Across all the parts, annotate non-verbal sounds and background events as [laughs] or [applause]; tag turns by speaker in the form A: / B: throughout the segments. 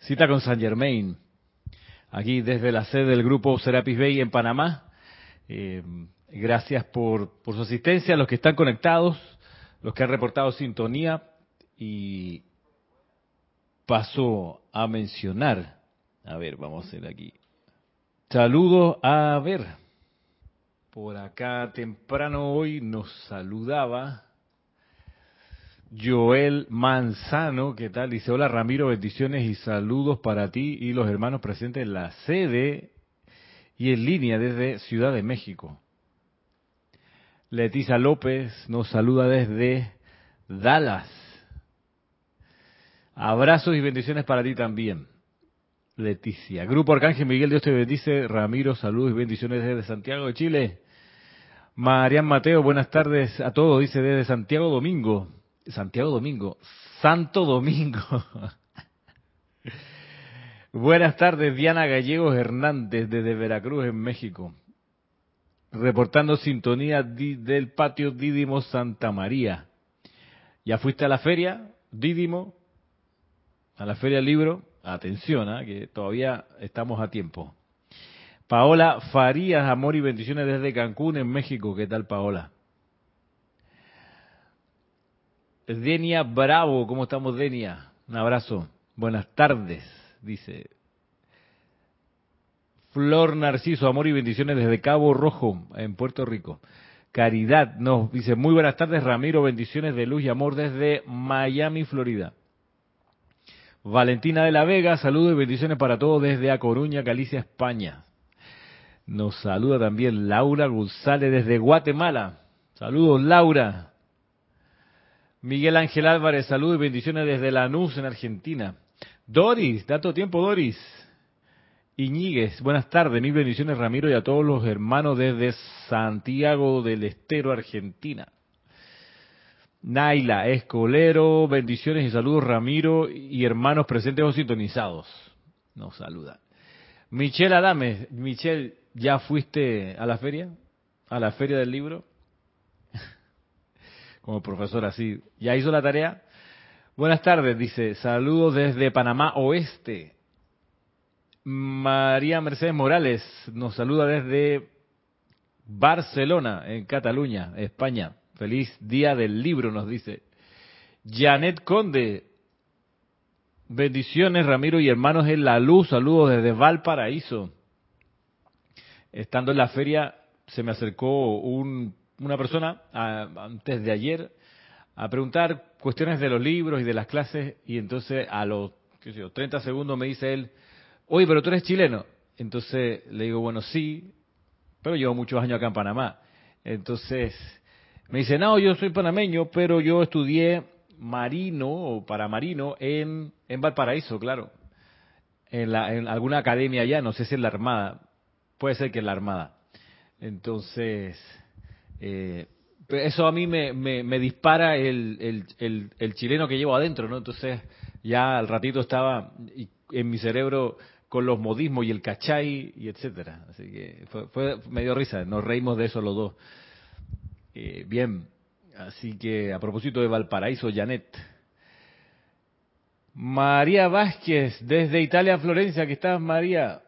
A: Cita con San Germain, aquí desde la sede del grupo Serapis Bay en Panamá. Eh, gracias por, su asistencia, los que están conectados, los que han reportado sintonía y paso a mencionar. A ver, vamos a hacer aquí. Saludos a ver. Por acá temprano hoy nos saludaba Joel Manzano, ¿qué tal? Dice, hola Ramiro, bendiciones y saludos para ti y los hermanos presentes en la sede y en línea desde Ciudad de México. Leticia López nos saluda desde Dallas. Abrazos y bendiciones para ti también. Leticia. Grupo Arcángel Miguel, Dios te bendice. Ramiro, saludos y bendiciones desde Santiago de Chile. Marian Mateo, buenas tardes a todos, dice desde Santiago Domingo. Santiago Domingo, Santo Domingo. [laughs] Buenas tardes, Diana Gallegos Hernández, desde Veracruz, en México. Reportando sintonía del patio Dídimo Santa María. ¿Ya fuiste a la feria, Dídimo? A la feria libro. Atención, ¿eh? que todavía estamos a tiempo. Paola Farías, amor y bendiciones desde Cancún, en México. ¿Qué tal, Paola? Denia Bravo, ¿cómo estamos, Denia? Un abrazo. Buenas tardes, dice. Flor Narciso, amor y bendiciones desde Cabo Rojo, en Puerto Rico. Caridad nos dice, muy buenas tardes, Ramiro, bendiciones de luz y amor desde Miami, Florida. Valentina de la Vega, saludos y bendiciones para todos desde A Coruña, Galicia, España. Nos saluda también Laura González desde Guatemala. Saludos, Laura. Miguel Ángel Álvarez, saludos y bendiciones desde Lanús, en Argentina. Doris, tanto tiempo, Doris. Iñiguez, buenas tardes, mil bendiciones, Ramiro, y a todos los hermanos desde Santiago del Estero, Argentina. Naila Escolero, bendiciones y saludos, Ramiro, y hermanos presentes o sintonizados. Nos saluda. Michelle Adame, Michelle, ¿ya fuiste a la feria? ¿A la feria del libro? Como profesor así. ¿Ya hizo la tarea? Buenas tardes, dice. Saludos desde Panamá Oeste. María Mercedes Morales nos saluda desde Barcelona, en Cataluña, España. Feliz día del libro, nos dice. Janet Conde. Bendiciones, Ramiro y hermanos en la luz. Saludos desde Valparaíso. Estando en la feria, se me acercó un una persona antes de ayer a preguntar cuestiones de los libros y de las clases y entonces a los qué sé 30 segundos me dice él, oye, pero tú eres chileno. Entonces le digo, bueno, sí, pero llevo muchos años acá en Panamá. Entonces me dice, no, yo soy panameño, pero yo estudié marino o para marino en, en Valparaíso, claro. En, la, en alguna academia allá, no sé si en la Armada. Puede ser que en la Armada. Entonces, eh, eso a mí me, me, dispara el, el, el, chileno que llevo adentro, ¿no? Entonces ya al ratito estaba en mi cerebro con los modismos y el cachai y etcétera. Así que fue, fue medio risa, nos reímos de eso los dos. Eh, bien, así que a propósito de Valparaíso, Janet. María Vázquez, desde Italia, Florencia, ¿qué estás, María?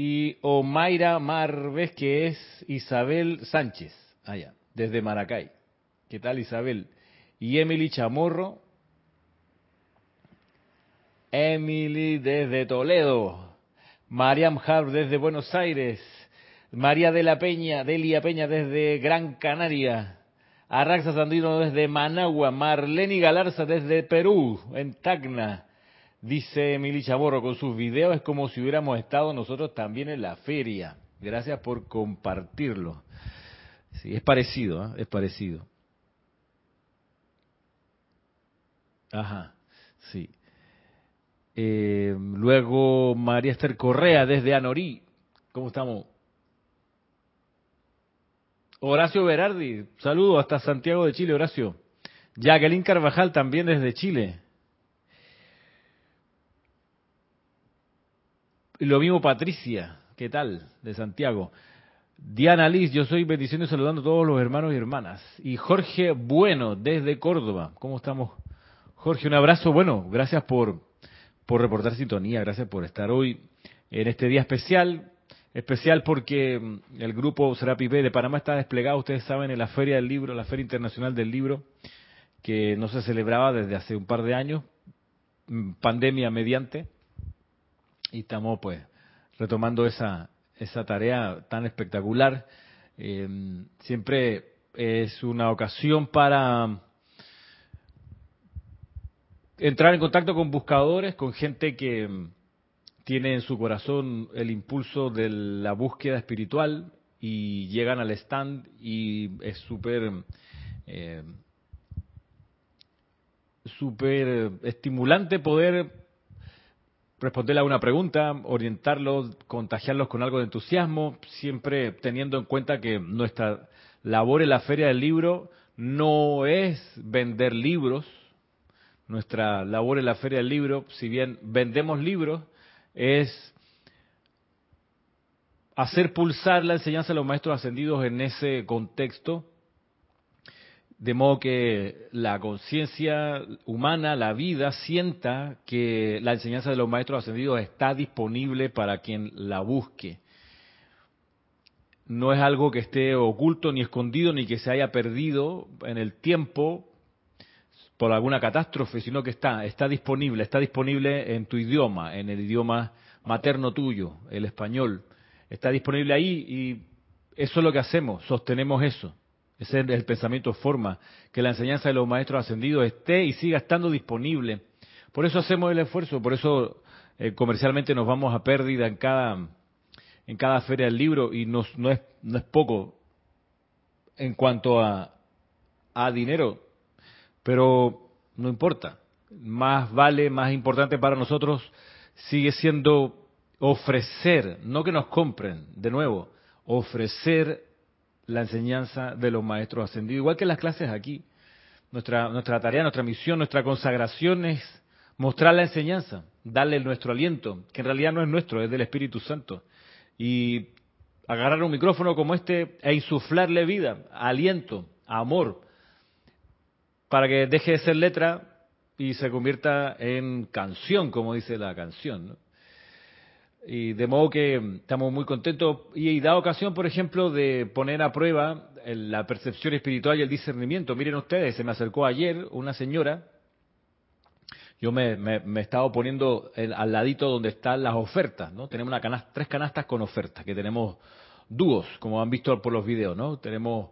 A: Y Omaira Marves, que es Isabel Sánchez, allá, desde Maracay. ¿Qué tal Isabel? Y Emily Chamorro. Emily desde Toledo. Mariam Harb desde Buenos Aires. María de la Peña, Delia Peña desde Gran Canaria. Arraxa Sandino desde Managua. Marlene Galarza desde Perú, en Tacna. Dice Emily Chaborro, con sus videos es como si hubiéramos estado nosotros también en la feria. Gracias por compartirlo. Sí, es parecido, ¿eh? es parecido. Ajá, sí. Eh, luego María Esther Correa desde Anorí. ¿Cómo estamos? Horacio Berardi, saludo hasta Santiago de Chile, Horacio. Jacqueline Carvajal también desde Chile. Lo mismo Patricia, ¿qué tal? De Santiago. Diana Liz, yo soy bendiciones saludando a todos los hermanos y hermanas. Y Jorge Bueno, desde Córdoba. ¿Cómo estamos? Jorge, un abrazo. Bueno, gracias por, por reportar sintonía, gracias por estar hoy en este día especial. Especial porque mm, el grupo Serapi B de Panamá está desplegado, ustedes saben, en la Feria del Libro, la Feria Internacional del Libro, que no se celebraba desde hace un par de años, mm, pandemia mediante, y estamos pues retomando esa, esa tarea tan espectacular. Eh, siempre es una ocasión para entrar en contacto con buscadores, con gente que tiene en su corazón el impulso de la búsqueda espiritual y llegan al stand y es súper eh, súper estimulante poder responderle a una pregunta, orientarlos, contagiarlos con algo de entusiasmo, siempre teniendo en cuenta que nuestra labor en la feria del libro no es vender libros, nuestra labor en la Feria del Libro, si bien vendemos libros, es hacer pulsar la enseñanza de los maestros ascendidos en ese contexto, de modo que la conciencia humana, la vida, sienta que la enseñanza de los maestros ascendidos está disponible para quien la busque. No es algo que esté oculto ni escondido ni que se haya perdido en el tiempo por alguna catástrofe, sino que está, está disponible, está disponible en tu idioma, en el idioma materno tuyo, el español. Está disponible ahí y eso es lo que hacemos, sostenemos eso. Ese es el pensamiento forma, que la enseñanza de los maestros ascendidos esté y siga estando disponible. Por eso hacemos el esfuerzo, por eso eh, comercialmente nos vamos a pérdida en cada, en cada feria del libro y no, es, no es poco en cuanto a, a dinero, pero no importa. Más vale, más importante para nosotros sigue siendo ofrecer, no que nos compren, de nuevo, ofrecer la enseñanza de los maestros ascendidos, igual que las clases aquí. Nuestra, tarea, nuestra misión, nuestra consagración es mostrar la enseñanza, darle nuestro aliento, que en realidad no es nuestro, es del Espíritu Santo. Y agarrar un micrófono como este e insuflarle vida, aliento, amor, para que deje de ser letra y se convierta en canción, como dice la canción. Y de modo que estamos muy contentos y da ocasión, por ejemplo, de poner a prueba la percepción espiritual y el discernimiento. Miren ustedes, se me acercó ayer una señora, yo me, me, he estado poniendo al ladito donde están las ofertas, ¿no? Tenemos una tres canastas con ofertas, que tenemos dúos, como han visto por los videos, ¿no? Tenemos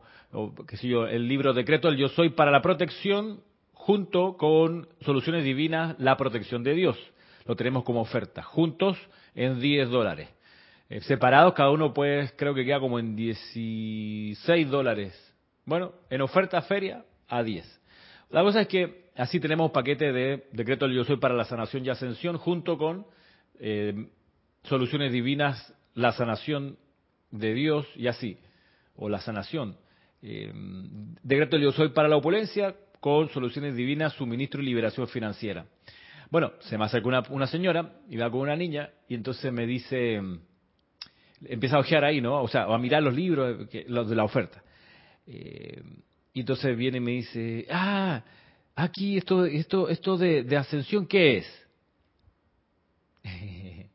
A: qué sé yo, el libro decreto el yo soy para la protección junto con soluciones divinas, la protección de Dios. Lo tenemos como oferta, juntos en 10 dólares. Eh, separados, cada uno pues creo que queda como en 16 dólares. Bueno, en oferta feria a 10. La cosa es que así tenemos paquete de decreto el yo soy para la sanación y ascensión junto con eh, soluciones divinas, la sanación de Dios y así, o la sanación eh, decreto yo soy para la opulencia con soluciones divinas, suministro y liberación financiera. Bueno, se me acerca una, una señora, iba con una niña, y entonces me dice, empieza a ojear ahí, ¿no? O sea, a mirar los libros, los de la oferta. Eh, y entonces viene y me dice, ah, aquí esto, esto, esto de, ascensión, ¿qué es? [laughs]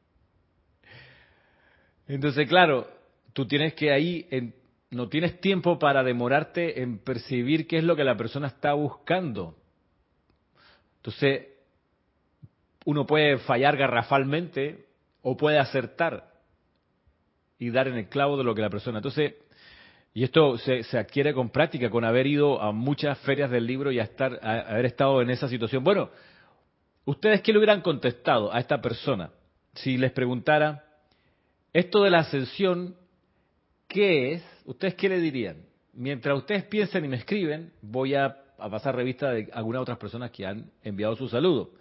A: Entonces, claro, tú tienes que ahí no tienes tiempo para demorarte en percibir qué es lo que la persona está buscando. Entonces, uno puede fallar garrafalmente o puede acertar y dar en el clavo de lo que la persona. Entonces, y esto se, adquiere con práctica, con haber ido a muchas ferias del libro y a estar, haber estado en esa situación. Bueno, ¿ustedes qué le hubieran contestado a esta persona si les preguntara, esto de la ascensión, ¿qué es? ¿Ustedes qué le dirían? Mientras ustedes piensen y me escriben, voy a, pasar revista de algunas otras personas que han enviado su saludo.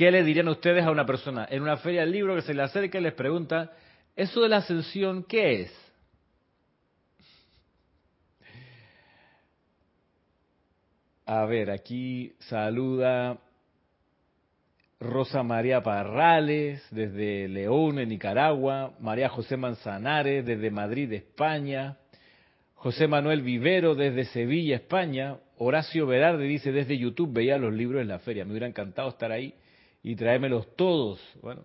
A: ¿Qué le dirían ustedes a una persona en una feria del libro que se le acerca y les pregunta, ¿eso de la ascensión qué es? A ver, aquí saluda Rosa María Parrales, desde León, en Nicaragua, María José Manzanares, desde Madrid, España, José Manuel Vivero, desde Sevilla, España, Horacio Velarde dice, desde YouTube veía los libros en la feria, me hubiera encantado estar ahí y tráemelos todos. Bueno,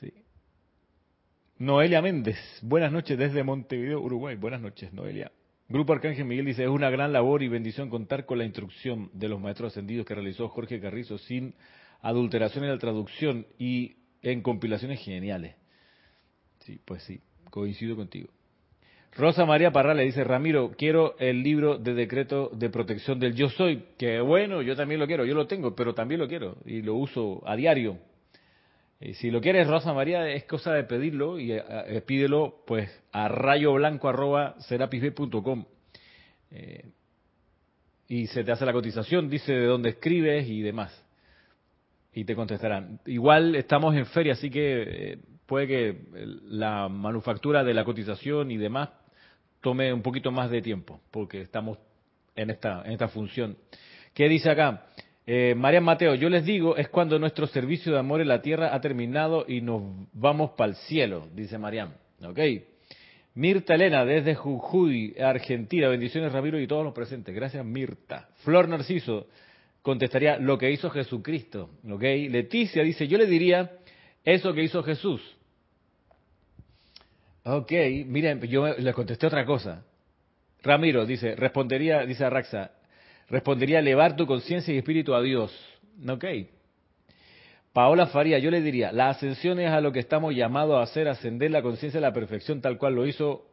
A: sí. Noelia Méndez, buenas noches desde Montevideo, Uruguay. Buenas noches, Noelia. Grupo Arcángel Miguel dice, es una gran labor y bendición contar con la instrucción de los maestros ascendidos que realizó Jorge Carrizo sin adulteración en la traducción y en compilaciones geniales. Sí, pues sí, coincido contigo. Rosa María Parra le dice, Ramiro, quiero el libro de decreto de protección del yo soy, que bueno, yo también lo quiero, yo lo tengo, pero también lo quiero y lo uso a diario. Eh, si lo quieres, Rosa María, es cosa de pedirlo y eh, eh, pídelo pues a rayoblanco arroba y se te hace la cotización, dice de dónde escribes y demás. Y te contestarán. Igual estamos en feria, así que puede que la manufactura de la cotización y demás tome un poquito más de tiempo, porque estamos en esta, función. ¿Qué dice acá? Eh, Marian Mateo, yo les digo, es cuando nuestro servicio de amor en la tierra ha terminado y nos vamos para el cielo, dice Marian. Ok. Mirta Elena, desde Jujuy, Argentina. Bendiciones, Ramiro, y todos los presentes. Gracias, Mirta. Flor Narciso contestaría lo que hizo Jesucristo. Ok. Leticia dice, yo le diría eso que hizo Jesús. Ok, miren, yo le contesté otra cosa. Ramiro dice, respondería, dice Araxa, respondería elevar tu conciencia y espíritu a Dios. Ok. Paola Faría, yo le diría, la ascensión es a lo que estamos llamados a hacer, ascender la conciencia a la perfección, tal cual lo hizo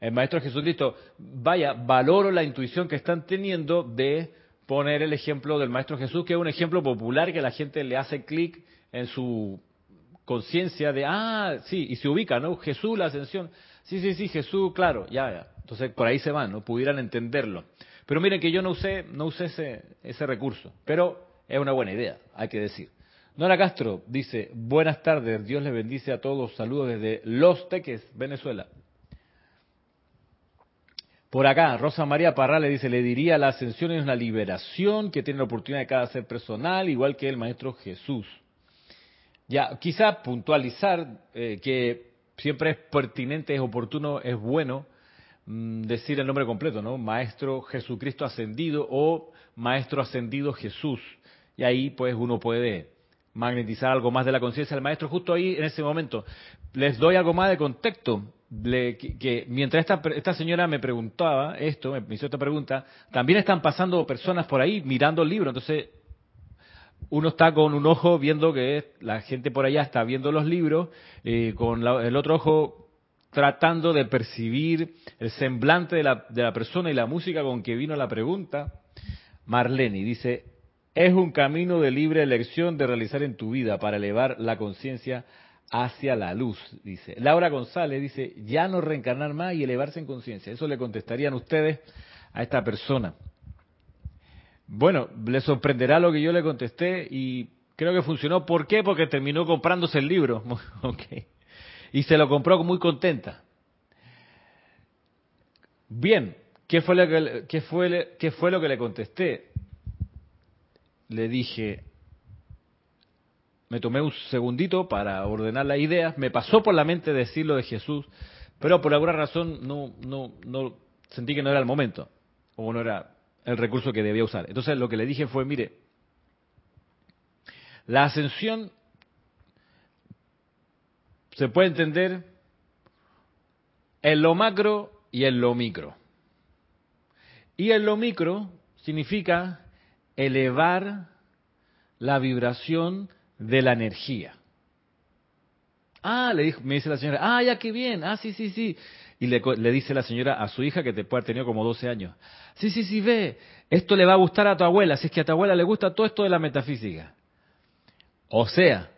A: el Maestro Jesucristo. Vaya, valoro la intuición que están teniendo de poner el ejemplo del Maestro Jesús, que es un ejemplo popular que la gente le hace clic en su conciencia de, ah, sí, y se ubica, ¿no? Jesús, la ascensión. Sí, sí, sí, Jesús, claro, ya, ya. Entonces, por ahí se van, ¿no? Pudieran entenderlo. Pero miren que yo no usé, no usé ese, ese recurso. Pero es una buena idea, hay que decir. Nora Castro dice, buenas tardes, Dios les bendice a todos, saludos desde Los Teques, Venezuela. Por acá, Rosa María Parra le dice, le diría, la ascensión es una liberación que tiene la oportunidad de cada ser personal, igual que el Maestro Jesús. Ya, quizá puntualizar eh, que siempre es pertinente, es oportuno, es bueno mm, decir el nombre completo, ¿no? Maestro Jesucristo ascendido o Maestro ascendido Jesús. Y ahí pues uno puede magnetizar algo más de la conciencia del Maestro justo ahí en ese momento. Les doy algo más de contexto. que, mientras esta, esta señora me preguntaba esto, me hizo esta pregunta, también están pasando personas por ahí mirando el libro. Entonces uno está con un ojo viendo que la gente por allá está viendo los libros, y con el otro ojo tratando de percibir el semblante de la, de la persona y la música con que vino la pregunta. Marlene dice, es un camino de libre elección de realizar en tu vida para elevar la conciencia hacia la luz, dice. Laura González dice, ya no reencarnar más y elevarse en conciencia. Eso le contestarían ustedes a esta persona. Bueno, le sorprenderá lo que yo le contesté y creo que funcionó. ¿Por qué? Porque terminó comprándose el libro. [laughs] Y se lo compró muy contenta. Bien, ¿qué fue, lo que, qué, fue, ¿qué fue lo que le contesté? Le dije, me tomé un segundito para ordenar las ideas, me pasó por la mente decir lo de Jesús, pero por alguna razón no, no, no sentí que no era el momento, o no era el recurso que debía usar. Entonces lo que le dije fue, mire, la ascensión se puede entender en lo macro y en lo micro. Y en lo micro significa elevar la vibración de la energía. Ah, le dijo, me dice la señora, ah, ya qué bien, ah, sí, sí, sí. Y le, le dice la señora a su hija, que te puede haber tenido como 12 años, sí, sí, sí, ve, esto le va a gustar a tu abuela, si es que a tu abuela le gusta todo esto de la metafísica. O sea,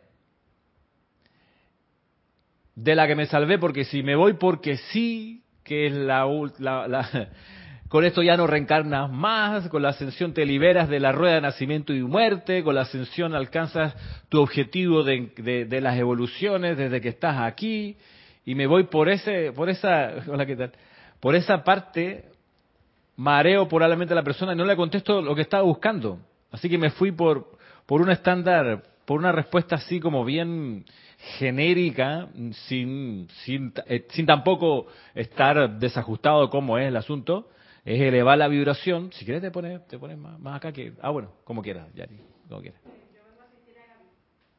A: de la que me salvé porque si me voy porque sí, que es la, la, con esto ya no reencarnas más, con la ascensión te liberas de la rueda de nacimiento y muerte, con la ascensión alcanzas tu objetivo de, de las evoluciones desde que estás aquí, y me voy por ese, por esa, [laughs] hola, ¿qué tal? Por esa parte, mareo probablemente a la persona y no le contesto lo que estaba buscando. Así que me fui por, por un estándar, por una respuesta así como bien genérica, sin, sin, eh, sin tampoco estar desajustado como es el asunto, es elevar la vibración. Si quieres te pones, te pones más, acá que... Ah, bueno, como quieras, Yari, como quieras.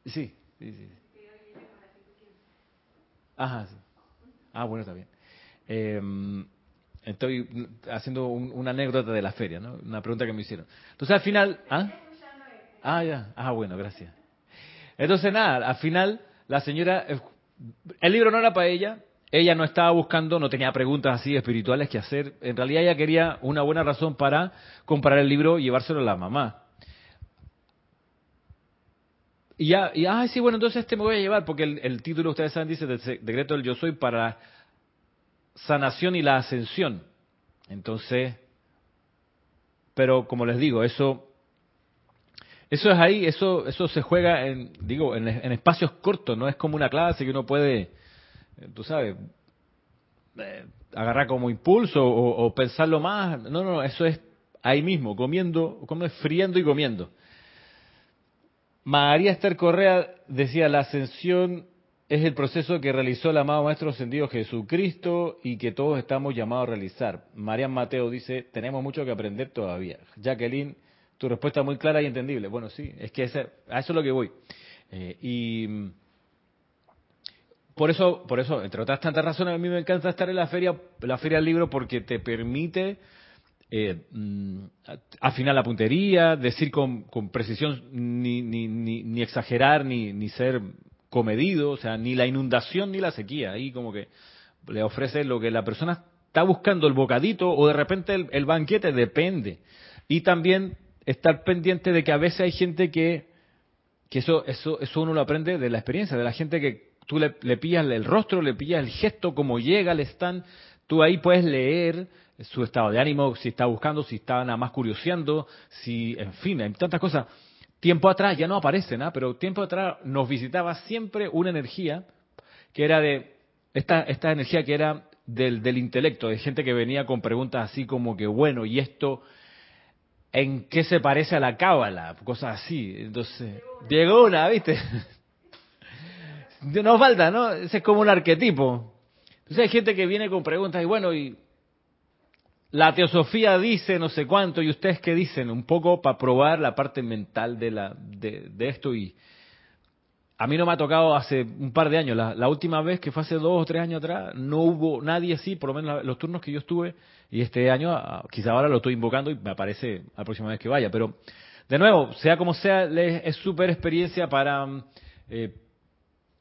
A: Sí, sí, sí. Ajá, sí. Ah, bueno, está bien. Eh, estoy haciendo un, una anécdota de la feria, ¿no? Una pregunta que me hicieron. Entonces al final... ¿ah? ah, ya. Ah, bueno, gracias. Entonces nada, al final la señora... El libro no era para ella, ella no estaba buscando, no tenía preguntas así espirituales que hacer. En realidad ella quería una buena razón para comprar el libro y llevárselo a la mamá. Y ya, y ah, sí, bueno, entonces este me voy a llevar, porque el, título, ustedes saben, dice Decreto del Yo Soy para sanación y la ascensión. Entonces, pero como les digo, eso eso es ahí, eso eso se juega en digo en, espacios cortos, no es como una clase que uno puede tú sabes, eh, agarrar como impulso o, pensarlo más. No, no, eso es ahí mismo, comiendo, como friendo y comiendo. María Esther Correa decía, la ascensión es el proceso que realizó el amado Maestro Ascendido Jesucristo y que todos estamos llamados a realizar. María Mateo dice, tenemos mucho que aprender todavía. Jacqueline, tu respuesta muy clara y entendible. Bueno, sí, es que a eso es lo que voy. Eh, y por eso, por eso, entre otras tantas razones, a mí me encanta estar en la feria, la feria del libro, porque te permite eh, mm, afinar la puntería, decir con, precisión, ni, ni, ni, exagerar, ni, ni ser comedido, o sea, ni la inundación ni la sequía. Ahí como que le ofrece lo que la persona está buscando, el bocadito o de repente el, el banquete, depende. Y también estar pendiente de que a veces hay gente que, que eso, eso, eso uno lo aprende de la experiencia, de la gente que tú le, pillas el rostro, le pillas el gesto, cómo llega al stand, tú ahí puedes leer su estado de ánimo, si está buscando, si está nada más curioseando, si, en fin, hay tantas cosas. Tiempo atrás ya no aparece nada, pero tiempo atrás nos visitaba siempre una energía que era de, esta, esta energía que era del, del intelecto, de gente que venía con preguntas así como que, bueno, ¿y esto en qué se parece a la cábala? Cosas así. Entonces, llegó una, ¿viste? Nos falta, ¿no? Ese es como un arquetipo. Entonces hay gente que viene con preguntas y bueno, y la teosofía dice no sé cuánto y ustedes qué dicen, un poco para probar la parte mental de, la, de, esto y a mí no me ha tocado hace un par de años, la, última vez que fue hace dos o tres años atrás, no hubo nadie así, por lo menos los turnos que yo estuve y este año ah, quizá ahora lo estoy invocando y me aparece la próxima vez que vaya, pero de nuevo, sea como sea, es súper experiencia para... Eh,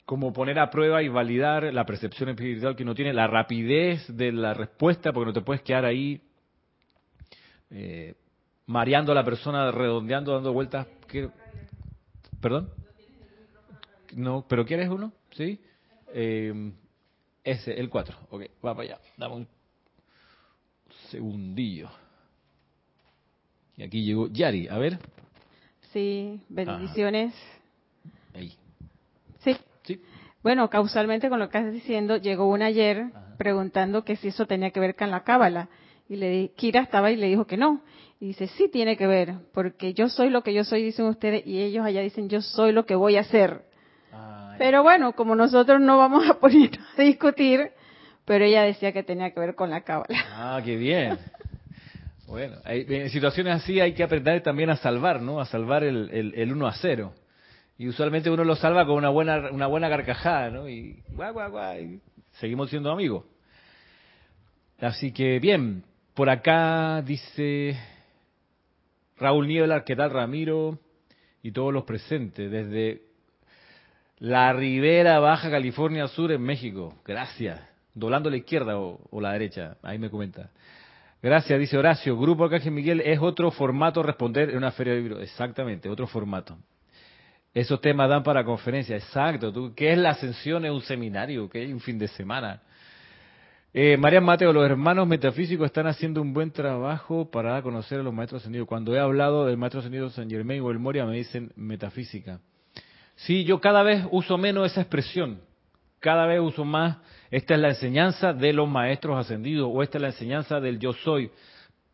A: como poner a prueba y validar la percepción espiritual que uno tiene, la rapidez de la respuesta, porque no te puedes quedar ahí eh, mareando a la persona, redondeando, dando vueltas. ¿Perdón? No, ¿pero quieres uno? ¿Sí? Eh, ese, el 4. Ok, va para allá. Dame un segundillo. Y aquí llegó Yari, a ver.
B: Sí, bendiciones.
A: Ahí.
B: Sí. Bueno, causalmente con lo que estás diciendo, llegó una ayer preguntando que si eso tenía que ver con la cábala. Y le di, Kira estaba y le dijo que no. Y dice, sí tiene que ver, porque yo soy lo que yo soy, dicen ustedes, y ellos allá dicen, yo soy lo que voy a hacer. Pero bueno, como nosotros no vamos a [laughs] poner a discutir, pero ella decía que tenía que ver con la cábala.
A: Ah, qué bien. Bueno, en situaciones así hay que aprender también a salvar, ¿no? A salvar el, el, el 1 a 0. Y usualmente uno lo salva con una buena, una buena carcajada, ¿no? Y guau, guau, guau, y seguimos siendo amigos. Así que bien, por acá dice Raúl Niebla, ¿qué tal Ramiro? Y todos los presentes, desde la Ribera Baja California Sur en México. Gracias. Doblando la izquierda o, o la derecha, ahí me comenta. Gracias, dice Horacio. Grupo Arcángel Miguel es otro formato responder en una feria de libros. Exactamente, otro formato. Esos temas dan para conferencia, exacto. ¿Tú, ¿Qué es la ascensión en un seminario? ¿Qué es un fin de semana? Eh, María Mateo, los hermanos metafísicos están haciendo un buen trabajo para dar a conocer a los maestros ascendidos. Cuando he hablado del maestro ascendido San Germain o el Moria, me dicen metafísica. Sí, yo cada vez uso menos esa expresión. Cada vez uso más, esta es la enseñanza de los maestros ascendidos o esta es la enseñanza del yo soy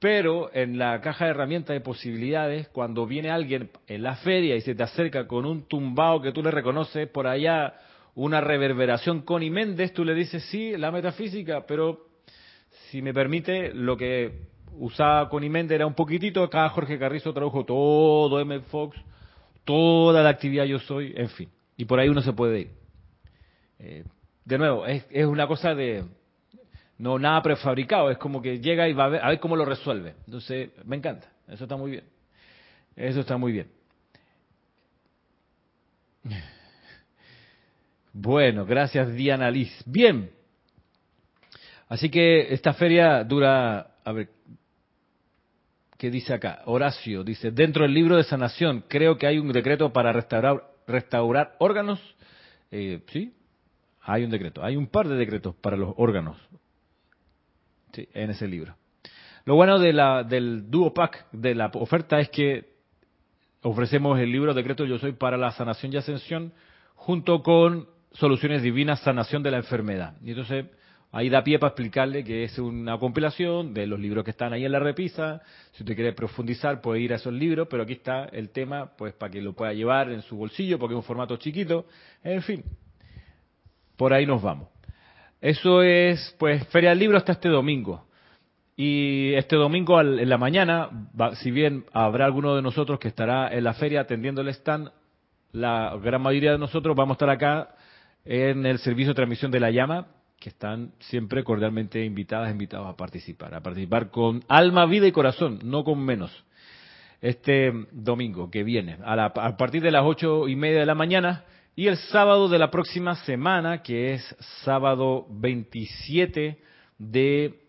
A: pero en la caja de herramientas de posibilidades, cuando viene alguien en la feria y se te acerca con un tumbao que tú le reconoces por allá, una reverberación con Méndez, tú le dices, sí, la metafísica, pero si me permite, lo que usaba Connie era un poquitito, acá Jorge Carrizo tradujo todo M. Fox, toda la actividad yo soy, en fin. Y por ahí uno se puede ir. Eh, de nuevo, es, una cosa de no nada prefabricado, es como que llega y va a ver, a ver cómo lo resuelve. Entonces, me encanta, eso está muy bien. Eso está muy bien. Bueno, gracias Diana Liz. Bien. Así que esta feria dura, a ver, ¿qué dice acá? Horacio dice, dentro del libro de sanación, creo que hay un decreto para restaurar, restaurar órganos. Eh, sí, hay un decreto. Hay un par de decretos para los órganos. En ese libro. Lo bueno de la, del Duo Pack de la oferta es que ofrecemos el libro Decreto Yo Soy para la sanación y ascensión junto con Soluciones Divinas, Sanación de la Enfermedad. Y entonces ahí da pie para explicarle que es una compilación de los libros que están ahí en la repisa. Si usted quiere profundizar, puede ir a esos libros, pero aquí está el tema, pues para que lo pueda llevar en su bolsillo, porque es un formato chiquito. En fin, por ahí nos vamos. Eso es, pues, Feria del Libro hasta este domingo. Y este domingo en la mañana, si bien habrá alguno de nosotros que estará en la feria atendiendo el stand, la gran mayoría de nosotros vamos a estar acá en el servicio de transmisión de la llama, que están siempre cordialmente invitadas, invitados a participar, a participar con alma, vida y corazón, no con menos. Este domingo que viene, a, a partir de las ocho y media de la mañana, y el sábado de la próxima semana, que es sábado 27 de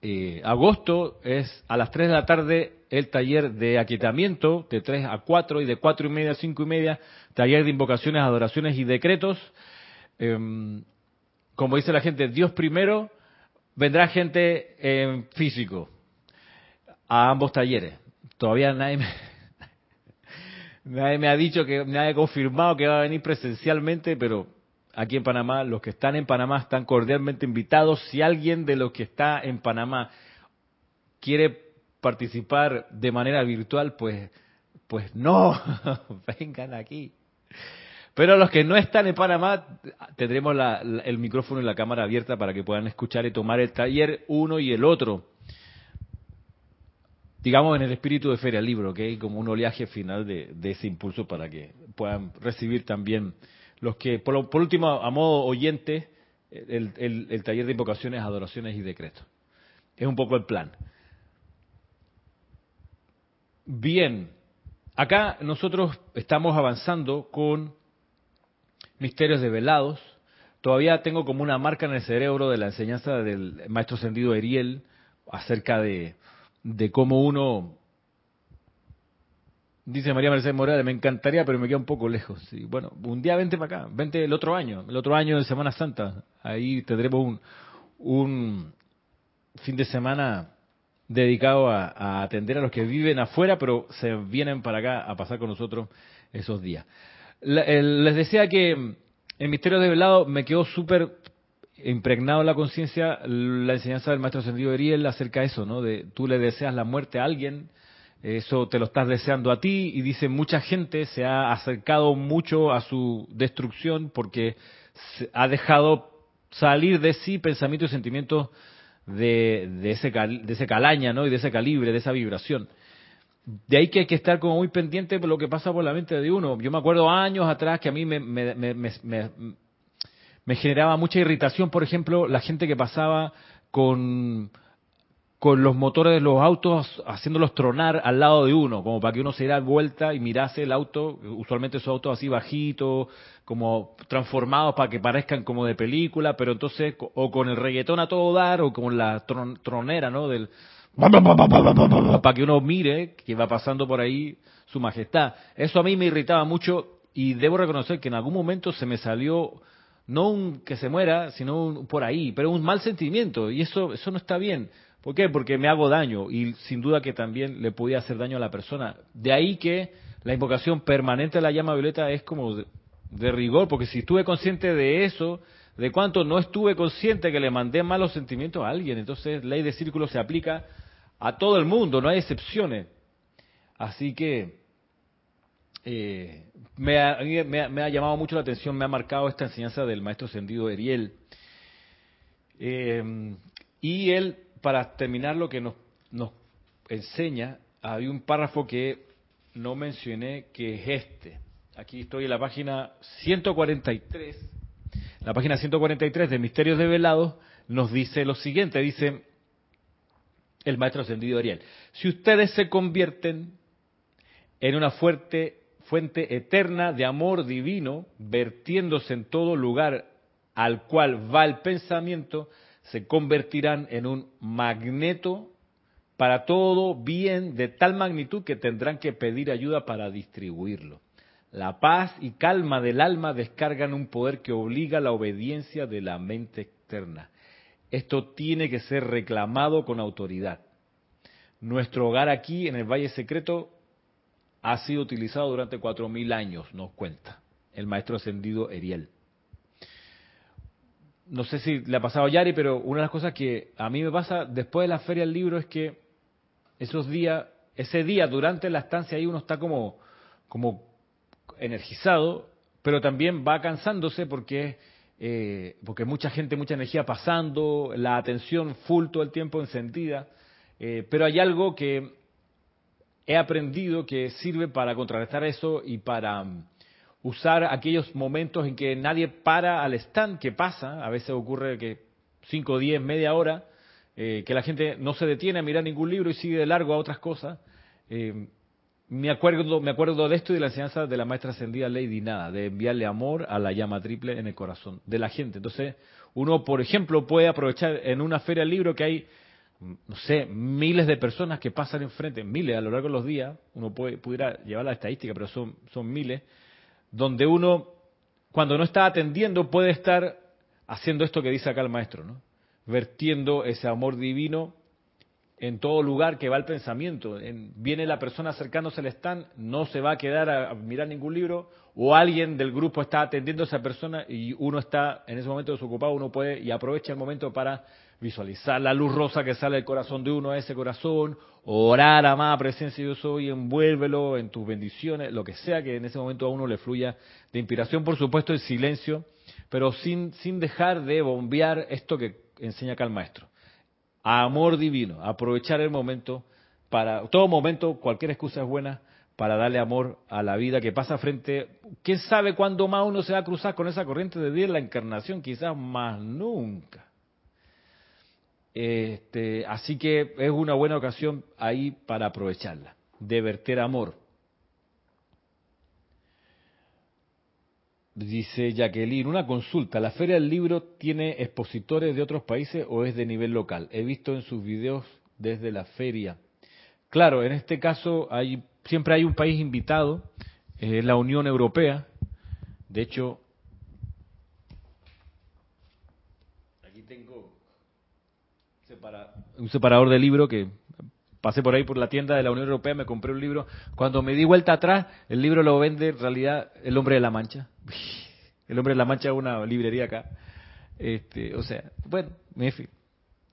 A: eh, agosto, es a las 3 de la tarde el taller de aquietamiento, de 3 a 4 y de 4 y media a 5 y media, taller de invocaciones, adoraciones y decretos. Em, como dice la gente, Dios primero, vendrá gente en físico a ambos talleres. Todavía nadie me, nadie me ha dicho que, nadie ha confirmado que va a venir presencialmente, pero aquí en Panamá, los que están en Panamá están cordialmente invitados. Si alguien de los que está en Panamá quiere participar de manera virtual, pues, pues no, [laughs] vengan aquí. Pero los que no están en Panamá, tendremos el micrófono y la cámara abierta para que puedan escuchar y tomar el taller uno y el otro. Digamos en el espíritu de Feria Libro, hay como un oleaje final de, ese impulso para que puedan recibir también los que, por, último, a modo oyente, el, el taller de invocaciones, adoraciones y decretos. Es un poco el plan. Bien, acá nosotros estamos avanzando con misterios develados. Todavía tengo como una marca en el cerebro de la enseñanza del maestro Sendido Eriel acerca de, cómo uno Dice María Mercedes Morales, me encantaría, pero me queda un poco lejos. Y bueno, un día vente para acá, vente el otro año, el otro año de Semana Santa. Ahí tendremos un, un fin de semana dedicado a, atender a los que viven afuera, pero se vienen para acá a pasar con nosotros esos días. les decía que en Misterio de Velado me quedó súper impregnado la conciencia la enseñanza del maestro Ascendido Eriel acerca de eso, ¿no? De tú le deseas la muerte a alguien, eso te lo estás deseando a ti, y dice mucha gente se ha acercado mucho a su destrucción porque ha dejado salir de sí pensamientos y sentimientos de, de, ese, de ese calaña, ¿no? Y de ese calibre, de esa vibración. De ahí que hay que estar como muy pendiente de lo que pasa por la mente de uno. Yo me acuerdo años atrás que a mí me, me, me, me generaba mucha irritación, por ejemplo, la gente que pasaba con con los motores de los autos haciéndolos tronar al lado de uno, como para que uno se diera vuelta y mirase el auto, usualmente esos autos así bajitos, como transformados para que parezcan como de película, pero entonces o con el reggaetón a todo dar o con la tronera, ¿no? Del para que uno mire que va pasando por ahí su majestad. Eso a mí me irritaba mucho y debo reconocer que en algún momento se me salió no un que se muera, sino un, por ahí, pero un mal sentimiento y eso eso no está bien ¿Por qué? Porque me hago daño y sin duda que también le podía hacer daño a la persona. De ahí que la invocación permanente de la llama violeta es como de, rigor, porque si estuve consciente de eso, de cuánto no estuve consciente que le mandé malos sentimientos a alguien, entonces ley de círculo se aplica a todo el mundo, no hay excepciones. Así que me, ha, llamado mucho la atención, me ha marcado esta enseñanza del maestro Sendido Eriel. Eh, y él para terminar lo que nos, enseña, hay un párrafo que no mencioné, que es este. aquí estoy en la página 143, la página 143 de Misterios de Velados, nos dice lo siguiente, dice el maestro ascendido Ariel, si ustedes se convierten en una fuerte fuente eterna de amor divino, vertiéndose en todo lugar al cual va el pensamiento, se convertirán en un magneto para todo bien de tal magnitud que tendrán que pedir ayuda para distribuirlo. La paz y calma del alma descargan un poder que obliga a la obediencia de la mente externa. Esto tiene que ser reclamado con autoridad. Nuestro hogar aquí en el Valle Secreto ha sido utilizado durante cuatro mil años, nos cuenta el maestro ascendido Eriel. No sé si le ha pasado a Yari, pero una de las cosas que a mí me pasa después de la feria del libro es que esos días, ese día durante la estancia ahí uno está como, como energizado, pero también va cansándose porque eh, porque mucha gente, mucha energía pasando, la atención full todo el tiempo encendida, eh, pero hay algo que he aprendido que sirve para contrarrestar eso y para um, usar aquellos momentos en que nadie para al stand, que pasa, a veces ocurre que 5, 10, media hora, eh, que la gente no se detiene a mirar ningún libro y sigue de largo a otras cosas. Eh, me acuerdo, me acuerdo de esto y de la enseñanza de la maestra ascendida Lady Nada, de enviarle amor a la llama triple en el corazón de la gente. Entonces, uno, por ejemplo, puede aprovechar en una feria del libro que hay no sé, miles de personas que pasan enfrente, miles a lo largo de los días, uno puede, pudiera llevar la estadística, pero son, son miles, donde uno, cuando no está atendiendo, puede estar haciendo esto que dice acá el maestro, ¿no? Vertiendo ese amor divino en todo lugar que va el pensamiento. viene la persona acercándose al stand, no se va a quedar a, mirar ningún libro, o alguien del grupo está atendiendo a esa persona y uno está en ese momento desocupado, uno puede y aprovecha el momento para visualizar la luz rosa que sale del corazón de uno a ese corazón, orar a más presencia yo soy, envuélvelo en tus bendiciones, lo que sea que en ese momento a uno le fluya de inspiración, por supuesto el silencio, pero sin, sin dejar de bombear esto que enseña acá el maestro. Amor divino, aprovechar el momento para, todo momento, cualquier excusa es buena para darle amor a la vida que pasa frente, quién sabe cuándo más uno se va a cruzar con esa corriente de vida en la encarnación, quizás más nunca. Este, así que es una buena ocasión ahí para aprovecharla, de verter amor. Dice Jacqueline, una consulta, ¿la Feria del Libro tiene expositores de otros países o es de nivel local? He visto en sus videos desde la feria. Claro, en este caso hay, siempre hay un país invitado, es la Unión Europea. De hecho, un separador de libro que pasé por ahí por la tienda de la Unión Europea, me compré un libro. Cuando me di vuelta atrás, el libro lo vende en realidad El Hombre de la Mancha. [laughs] El Hombre de la Mancha es una librería acá. Este, o sea, bueno, en fin,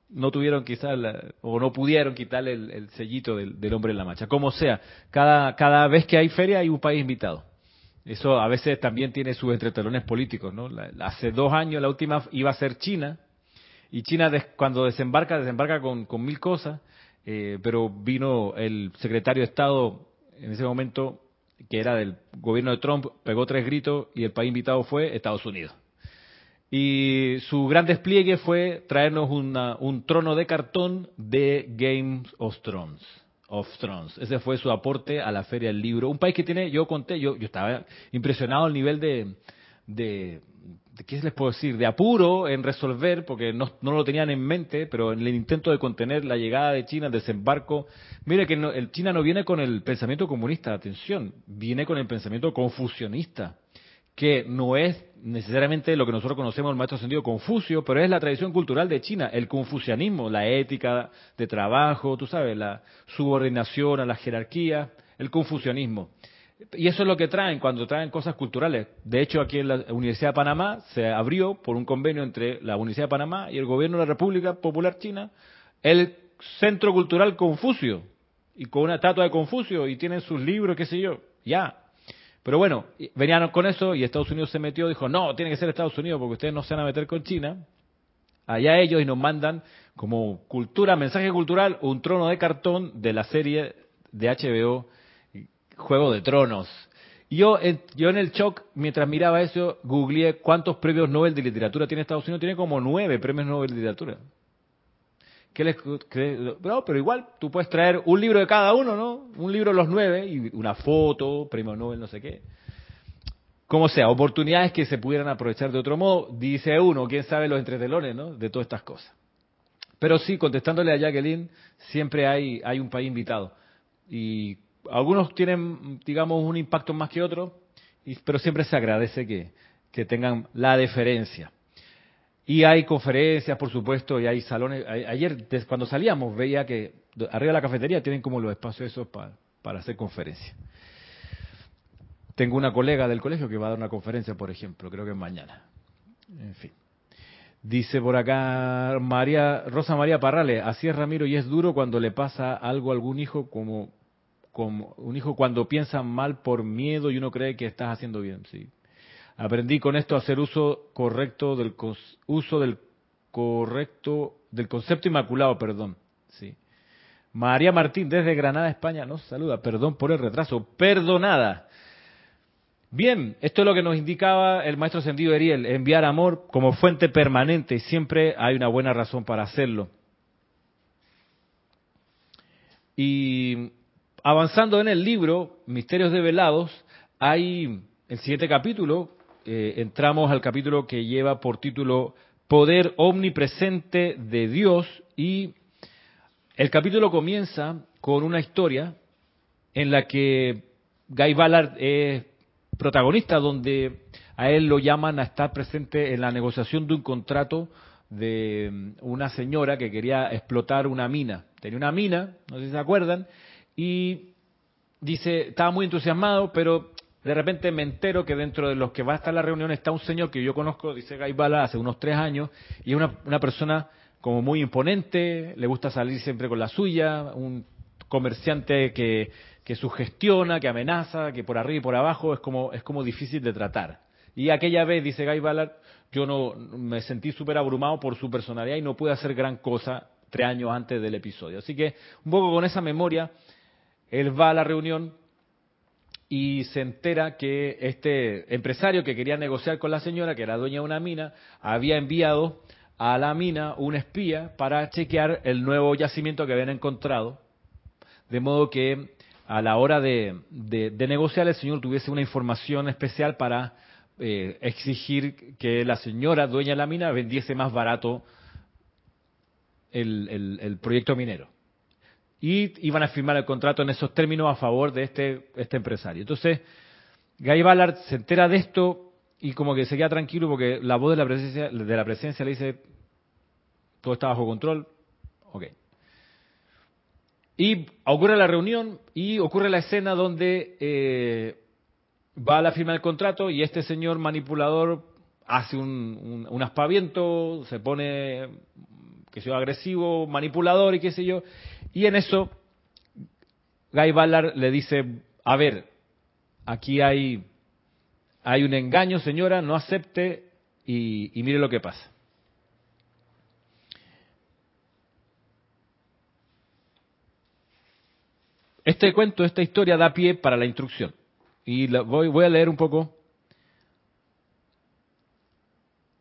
A: no tuvieron quizás o no pudieron quitarle el, sellito del, Hombre de la Mancha. Como sea, cada, cada vez que hay feria hay un país invitado. Eso a veces también tiene sus entretelones políticos, ¿no? hace dos años la última iba a ser China, y China cuando desembarca, desembarca con, mil cosas, eh, pero vino el secretario de Estado en ese momento, que era del gobierno de Trump, pegó tres gritos y el país invitado fue Estados Unidos. Y su gran despliegue fue traernos un trono de cartón de Games of Thrones. Of Thrones. Ese fue su aporte a la Feria del Libro. Un país que tiene, yo conté, yo, yo estaba impresionado al nivel de, de, ¿qué les puedo decir? De apuro en resolver, porque no, no, lo tenían en mente, pero en el intento de contener la llegada de China, el desembarco. Mire que el China no viene con el pensamiento comunista, atención, viene con el pensamiento confucionista, que no es necesariamente lo que nosotros conocemos el maestro sentido Confucio, pero es la tradición cultural de China, el confucianismo, la ética de trabajo, tú sabes, la subordinación a la jerarquía, el confucianismo. Y eso es lo que traen cuando traen cosas culturales. De hecho, aquí en la Universidad de Panamá se abrió por un convenio entre la Universidad de Panamá y el gobierno de la República Popular China el Centro Cultural Confucio. Y con una estatua de Confucio y tienen sus libros, qué sé yo. Ya. Pero bueno, venían con eso y Estados Unidos se metió, dijo, no, tiene que ser Estados Unidos porque ustedes no se van a meter con China. Allá ellos y nos mandan como cultura, mensaje cultural, un trono de cartón de la serie de HBO Juego de Tronos. Yo, yo en el shock, mientras miraba eso, googleé cuántos premios Nobel de literatura tiene Estados Unidos. Tiene como nueve premios Nobel de literatura. ¿Qué les, pero igual tú puedes traer un libro de cada uno, ¿no? Un libro de los nueve y una foto, premio Nobel, no sé qué. Como sea, oportunidades que se pudieran aprovechar de otro modo, dice uno, quién sabe los entretelones, ¿no? De todas estas cosas. Pero sí, contestándole a Jacqueline, siempre hay, hay un país invitado. Y algunos tienen, digamos, un impacto más que otros, pero siempre se agradece que, que tengan la deferencia. Y hay conferencias, por supuesto, y hay salones. Ayer, cuando salíamos, veía que arriba de la cafetería tienen como los espacios esos para, hacer conferencias. Tengo una colega del colegio que va a dar una conferencia, por ejemplo, creo que mañana. En fin. Dice por acá María Rosa María Parrales, así es Ramiro y es duro cuando le pasa algo a algún hijo como, como un hijo cuando piensa mal por miedo y uno cree que estás haciendo bien, sí. Aprendí con esto a hacer uso correcto del uso del correcto del concepto inmaculado, perdón. Sí. María Martín desde Granada, España, nos saluda. Perdón por el retraso. Perdonada. Bien, esto es lo que nos indicaba el maestro Sendido Eriel, enviar amor como fuente permanente. Siempre hay una buena razón para hacerlo. Y avanzando en el libro, Misterios Develados, hay el siguiente capítulo, eh, entramos al capítulo que lleva por título Poder omnipresente de Dios y el capítulo comienza con una historia en la que Guy Ballard es protagonista, donde a él lo llaman a estar presente en la negociación de un contrato de mm, una señora que quería explotar una mina. Tenía una mina, no sé si se acuerdan, y dice, estaba muy entusiasmado, pero de repente me entero que dentro de los que va a estar la reunión está un señor que yo conozco, dice Gaibala, hace unos tres años, y es una, una persona como muy imponente, le gusta salir siempre con la suya, un comerciante que, que sugestiona, que amenaza, que por arriba y por abajo es como, es como difícil de tratar. Y aquella vez, dice Guy Ballard, yo no me sentí súper abrumado por su personalidad y no pude hacer gran cosa tres años antes del episodio. Así que un poco con esa memoria, él va a la reunión y se entera que este empresario que quería negociar con la señora, que era dueña de una mina, había enviado a la mina un espía para chequear el nuevo yacimiento que habían encontrado, de modo que a la hora de, negociar el señor tuviese una información especial para eh, exigir que la señora dueña de la mina vendiese más barato el proyecto minero y iban a firmar el contrato en esos términos a favor de este, este empresario. Entonces, Guy Ballard se entera de esto y como que se queda tranquilo porque la voz de la presencia, de la presencia le dice, todo está bajo control, ok. Y ocurre la reunión y ocurre la escena donde va a la firma del contrato y este señor manipulador hace un, un aspaviento, se pone que sea agresivo, manipulador y qué sé yo. Y en eso, Guy Ballard le dice, a ver, aquí hay, hay un engaño, señora, no acepte y, mire lo que pasa. Este cuento, esta historia da pie para la instrucción. Y voy, voy, a leer un poco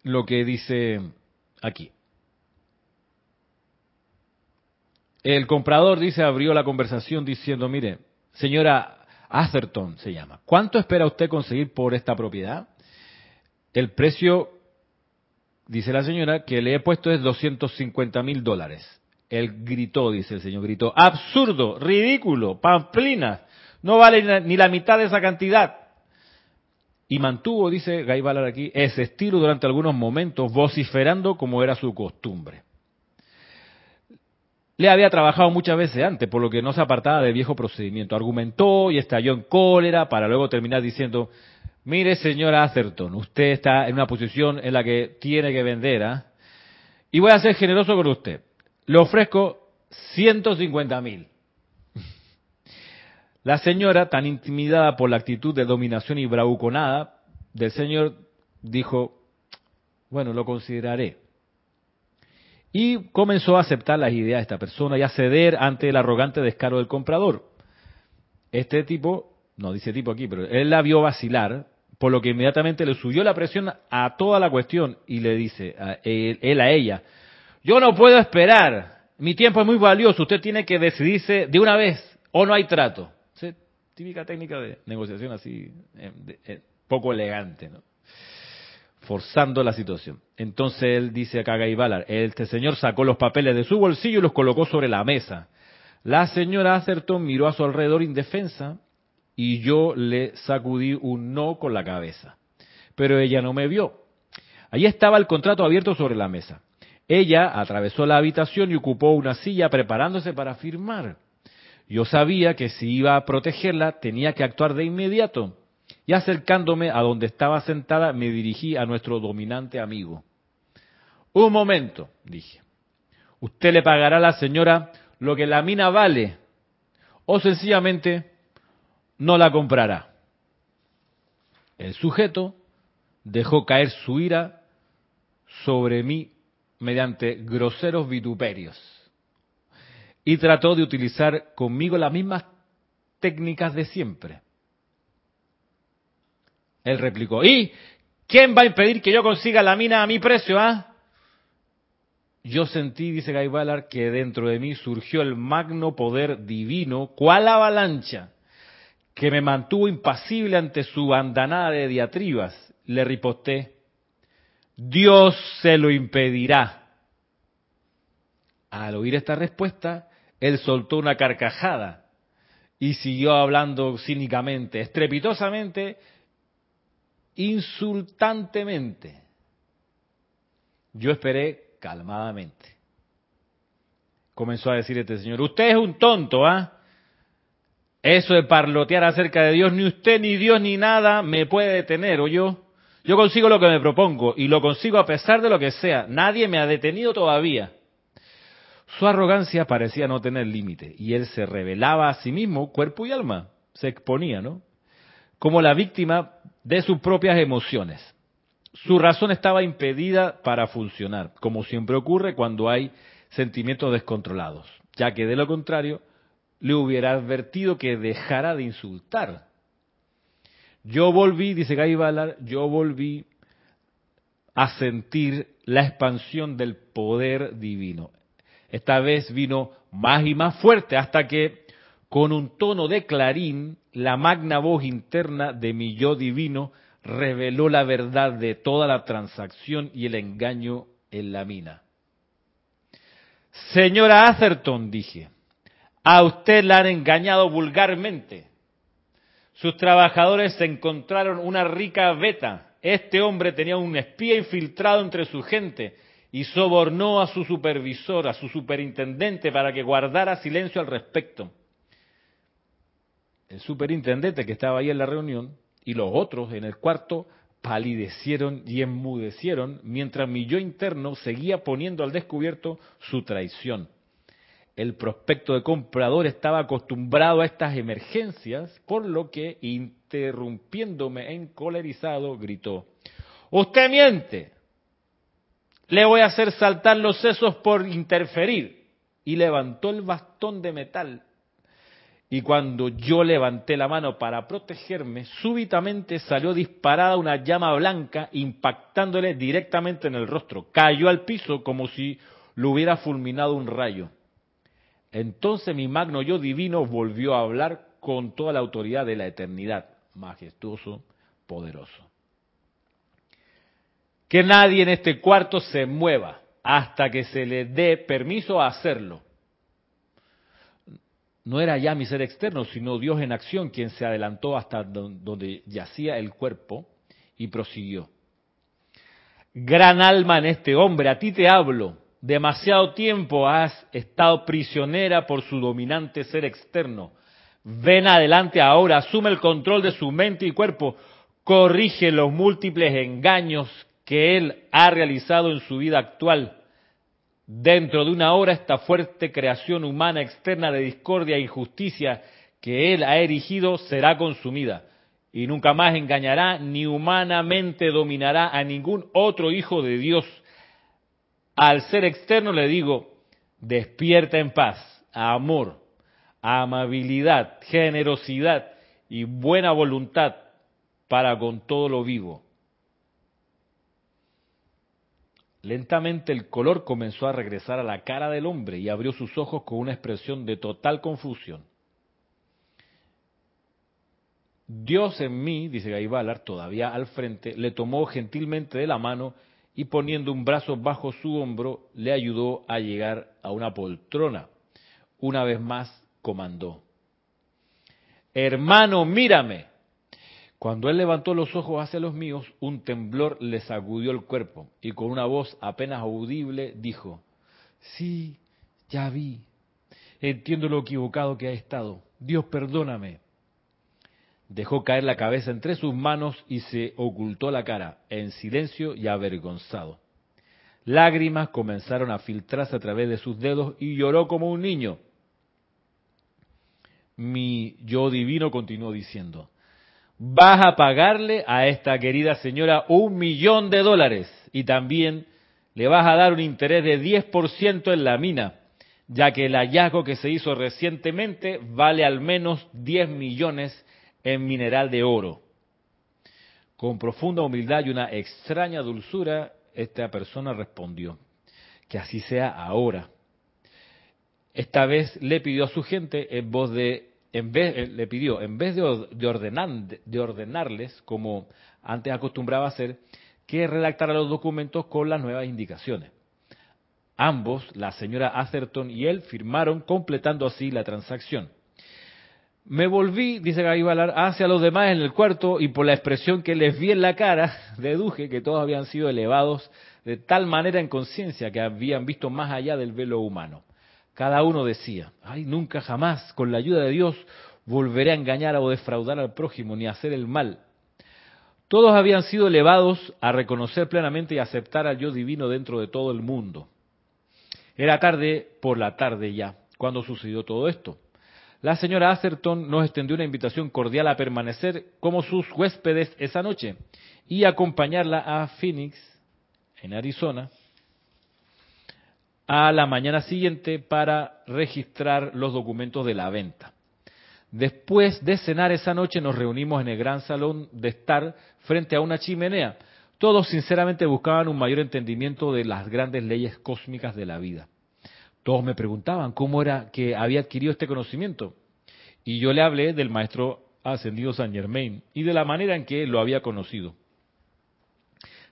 A: lo que dice aquí. El comprador dice, abrió la conversación diciendo, mire, señora Atherton se llama, ¿cuánto espera usted conseguir por esta propiedad? El precio, dice la señora, que le he puesto es 250 mil dólares. Él gritó, dice el señor, gritó, absurdo, ridículo, pamplina, no vale ni la mitad de esa cantidad. Y mantuvo, dice Guy Ballard aquí, ese estilo durante algunos momentos, vociferando como era su costumbre. Le había trabajado muchas veces antes, por lo que no se apartaba del viejo procedimiento. Argumentó y estalló en cólera para luego terminar diciendo, mire señora Atherton, usted está en una posición en la que tiene que vender, ¿ah? Y voy a ser generoso con usted. Le ofrezco 150 mil. [laughs] La señora, tan intimidada por la actitud de dominación y bravuconada del señor, dijo, bueno, lo consideraré. Y comenzó a aceptar las ideas de esta persona y a ceder ante el arrogante descaro del comprador. Este tipo no dice tipo aquí, pero él la vio vacilar, por lo que inmediatamente le subió la presión a toda la cuestión y le dice a él, a ella, yo no puedo esperar, mi tiempo es muy valioso, usted tiene que decidirse de una vez o no hay trato. típica técnica de negociación así, eh, eh, poco elegante, ¿no? Forzando la situación. Entonces él dice a este señor sacó los papeles de su bolsillo y los colocó sobre la mesa. La señora Atherton miró a su alrededor indefensa y yo le sacudí un no con la cabeza. Pero ella no me vio. Allí estaba el contrato abierto sobre la mesa. Ella atravesó la habitación y ocupó una silla preparándose para firmar. Yo sabía que si iba a protegerla tenía que actuar de inmediato. Y acercándome a donde estaba sentada, me dirigí a nuestro dominante amigo. Un momento, dije. Usted le pagará a la señora lo que la mina vale o sencillamente no la comprará. El sujeto dejó caer su ira sobre mí mediante groseros vituperios y trató de utilizar conmigo las mismas técnicas de siempre. Él replicó, ¿y quién va a impedir que yo consiga la mina a mi precio, ah? Yo sentí, dice Guy Ballard, que dentro de mí surgió el magno poder divino, cual avalancha, que me mantuvo impasible ante su andanada de diatribas. Le riposté, Dios se lo impedirá. Al oír esta respuesta, él soltó una carcajada y siguió hablando cínicamente, estrepitosamente, insultantemente. Yo esperé calmadamente. Comenzó a decir este señor, usted es un tonto, ¿ah? Eso de parlotear acerca de Dios, ni usted, ni Dios, ni nada me puede detener, ¿o yo? Yo consigo lo que me propongo y lo consigo a pesar de lo que sea. Nadie me ha detenido todavía. Su arrogancia parecía no tener límite y él se revelaba a sí mismo, cuerpo y alma. Se exponía, ¿no? Como la víctima de sus propias emociones. Su razón estaba impedida para funcionar, como siempre ocurre cuando hay sentimientos descontrolados, ya que de lo contrario le hubiera advertido que dejara de insultar. Yo volví, dice Guy Ballard, yo volví a sentir la expansión del poder divino. Esta vez vino más y más fuerte hasta que, con un tono de clarín, la magna voz interna de mi yo divino reveló la verdad de toda la transacción y el engaño en la mina. Señora Atherton, dije, a usted la han engañado vulgarmente. Sus trabajadores encontraron una rica beta. Este hombre tenía un espía infiltrado entre su gente y sobornó a su supervisor, a su superintendente, para que guardara silencio al respecto el superintendente que estaba ahí en la reunión y los otros en el cuarto palidecieron y enmudecieron mientras mi yo interno seguía poniendo al descubierto su traición. El prospecto de comprador estaba acostumbrado a estas emergencias, por lo que, interrumpiéndome encolerizado, gritó, Usted miente. Le voy a hacer saltar los sesos por interferir. Y levantó el bastón de metal y cuando yo levanté la mano para protegerme, súbitamente salió disparada una llama blanca impactándole directamente en el rostro. Cayó al piso como si lo hubiera fulminado un rayo. Entonces mi magno yo divino volvió a hablar con toda la autoridad de la eternidad, majestuoso, poderoso. Que nadie en este cuarto se mueva hasta que se le dé permiso a hacerlo no era ya mi ser externo, sino Dios en acción quien se adelantó hasta donde yacía el cuerpo y prosiguió. Gran alma en este hombre, a ti te hablo. Demasiado tiempo has estado prisionera por su dominante ser externo. Ven adelante ahora, asume el control de su mente y cuerpo, corrige los múltiples engaños que él ha realizado en su vida actual Dentro de una hora esta fuerte creación humana externa de discordia e injusticia que él ha erigido será consumida y nunca más engañará ni humanamente dominará a ningún otro hijo de Dios. Al ser externo le digo, despierta en paz, amor, amabilidad, generosidad y buena voluntad para con todo lo vivo. Lentamente el color comenzó a regresar a la cara del hombre y abrió sus ojos con una expresión de total confusión. Dios en mí, dice Guy todavía al frente, le tomó gentilmente de la mano y poniendo un brazo bajo su hombro, le ayudó a llegar a una poltrona. Una vez más comandó. Hermano, mírame. Cuando él levantó los ojos hacia los míos, un temblor le sacudió el cuerpo y con una voz apenas audible dijo, sí, ya vi, entiendo lo equivocado que ha estado, Dios perdóname. Dejó caer la cabeza entre sus manos y se ocultó la cara, en silencio y avergonzado. Lágrimas comenzaron a filtrarse a través de sus dedos y lloró como un niño. Mi yo divino continuó diciendo, vas a pagarle a esta querida señora un millón de dólares y también le vas a dar un interés de 10% en la mina, ya que el hallazgo que se hizo recientemente vale al menos 10 millones en mineral de oro. Con profunda humildad y una extraña dulzura, esta persona respondió, que así sea ahora. Esta vez le pidió a su gente en voz de en vez, eh, le pidió, en vez de, ordenar, de ordenarles, como antes acostumbraba hacer, que redactara los documentos con las nuevas indicaciones. Ambos, la señora Atherton y él, firmaron, completando así la transacción. Me volví, dice Gaby hacia los demás en el cuarto y por la expresión que les vi en la cara, [laughs] deduje que todos habían sido elevados de tal manera en conciencia que habían visto más allá del velo humano. Cada uno decía, ay, nunca jamás, con la ayuda de Dios, volveré a engañar o defraudar al prójimo ni a hacer el mal. Todos habían sido elevados a reconocer plenamente y aceptar al yo divino dentro de todo el mundo. Era tarde por la tarde ya, cuando sucedió todo esto. La señora Atherton nos extendió una invitación cordial a permanecer como sus huéspedes esa noche y acompañarla a Phoenix, en Arizona, a la mañana siguiente para registrar los documentos de la venta. Después de cenar esa noche nos reunimos en el gran salón de estar frente a una chimenea. Todos sinceramente buscaban un mayor entendimiento de las grandes leyes cósmicas de la vida. Todos me preguntaban cómo era que había adquirido este conocimiento. Y yo le hablé del maestro ascendido San Germain y de la manera en que lo había conocido.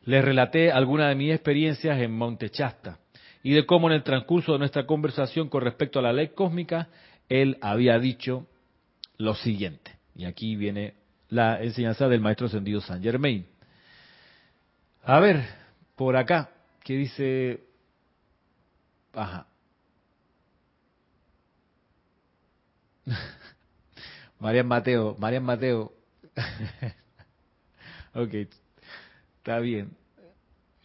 A: Les relaté algunas de mis experiencias en Montechasta, y de cómo en el transcurso de nuestra conversación con respecto a la ley cósmica, él había dicho lo siguiente. Y aquí viene la enseñanza del maestro ascendido San Germain. A ver, por acá, ¿qué dice? Ajá. [laughs] Marian Mateo, Marian Mateo. [laughs] ok, está bien.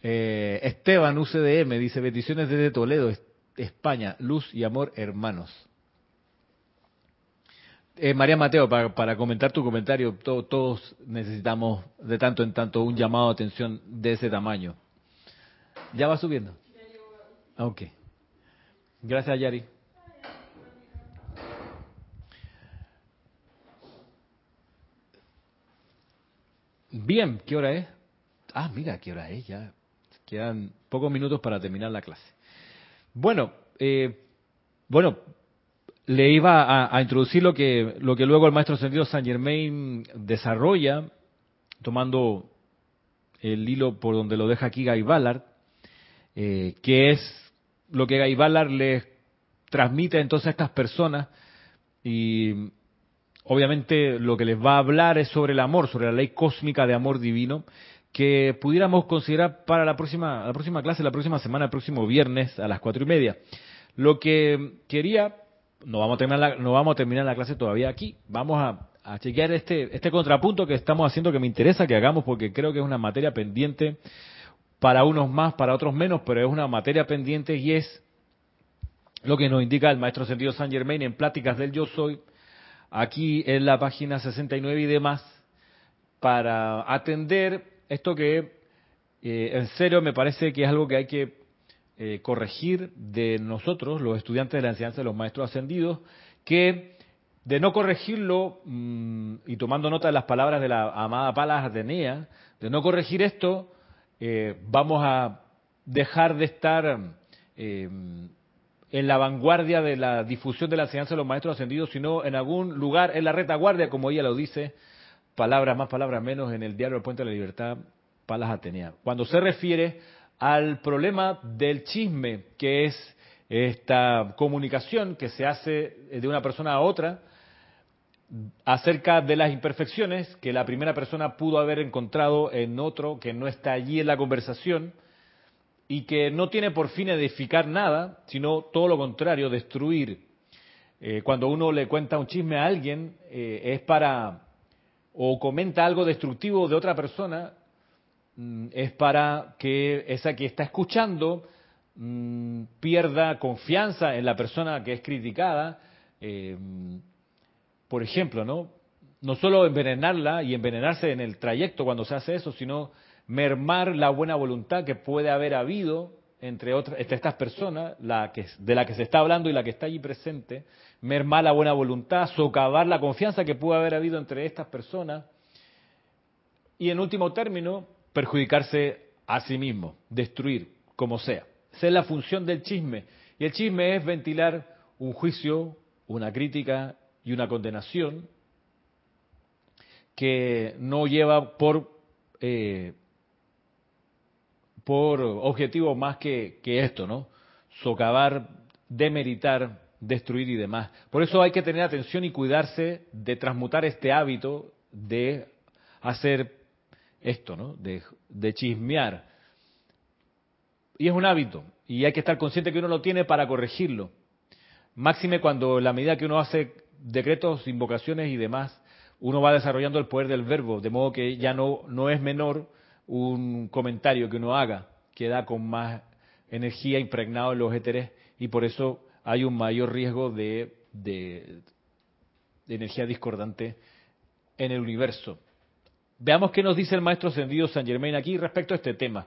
A: Eh, Esteban, UCDM, dice, bendiciones desde Toledo, España, luz y amor hermanos. Eh, María Mateo, para, comentar tu comentario, todos necesitamos de tanto en tanto un llamado de atención de ese tamaño. ¿Ya va subiendo? Ok. Gracias, Yari. Bien, ¿qué hora es? Ah, mira, ¿qué hora es? Ya Quedan pocos minutos para terminar la clase. Bueno, eh, bueno, le iba a, introducir lo que, lo que luego el maestro sentido Saint Germain desarrolla, tomando el hilo por donde lo deja aquí Guy Ballard, eh, que es lo que Guy Ballard les transmite entonces a estas personas y obviamente lo que les va a hablar es sobre el amor, sobre la ley cósmica de amor divino que pudiéramos considerar para la próxima, la próxima clase, la próxima semana, el próximo viernes a las cuatro y media. Lo que quería, no vamos a terminar la, no vamos a terminar la clase todavía aquí, vamos a, chequear este, este contrapunto que estamos haciendo que me interesa que hagamos porque creo que es una materia pendiente para unos más, para otros menos, pero es una materia pendiente y es lo que nos indica el maestro sentido San Germain en Pláticas del Yo Soy, aquí en la página 69 y demás, para atender esto que eh, en serio me parece que es algo que hay que eh, corregir de nosotros, los estudiantes de la enseñanza de los maestros ascendidos, que de no corregirlo, mm, y tomando nota de las palabras de la amada Palas Atenea, de no corregir esto, eh, vamos a dejar de estar eh, en la vanguardia de la difusión de la enseñanza de los maestros ascendidos, sino en algún lugar en la retaguardia, como ella lo dice, palabras más, palabras menos, en el diario El Puente de la Libertad, Palas Atenea. Cuando se refiere al problema del chisme, que es esta comunicación que se hace de una persona a otra acerca de las imperfecciones que la primera persona pudo haber encontrado en otro que no está allí en la conversación y que no tiene por fin edificar nada, sino todo lo contrario, destruir. Eh, cuando uno le cuenta un chisme a alguien, eh, es para, o comenta algo destructivo de otra persona, mm, es para que esa que está escuchando Mm, pierda confianza en la persona que es criticada. Eh, por ejemplo, ¿no? No solo envenenarla y envenenarse en el trayecto cuando se hace eso, sino mermar la buena voluntad que puede haber habido entre, otras, entre estas personas, la que, de la que se está hablando y la que está allí presente, mermar la buena voluntad, socavar la confianza que puede haber habido entre estas personas y en último término, perjudicarse a sí mismo, destruir, como sea. Esa es la función del chisme. Y el chisme es ventilar un juicio, una crítica y una condenación que no lleva por, eh, objetivo más que, que esto, ¿no? Socavar, demeritar, destruir y demás. Por eso hay que tener atención y cuidarse de transmutar este hábito de hacer esto, ¿no? De, chismear, y es un hábito, y hay que estar consciente que uno lo tiene para corregirlo. Máxime cuando, la medida que uno hace decretos, invocaciones y demás, uno va desarrollando el poder del verbo, de modo que ya no, no es menor un comentario que uno haga, queda con más energía impregnado en los éteres y por eso hay un mayor riesgo de, energía discordante en el universo. Veamos qué nos dice el maestro ascendido San Germain aquí respecto a este tema.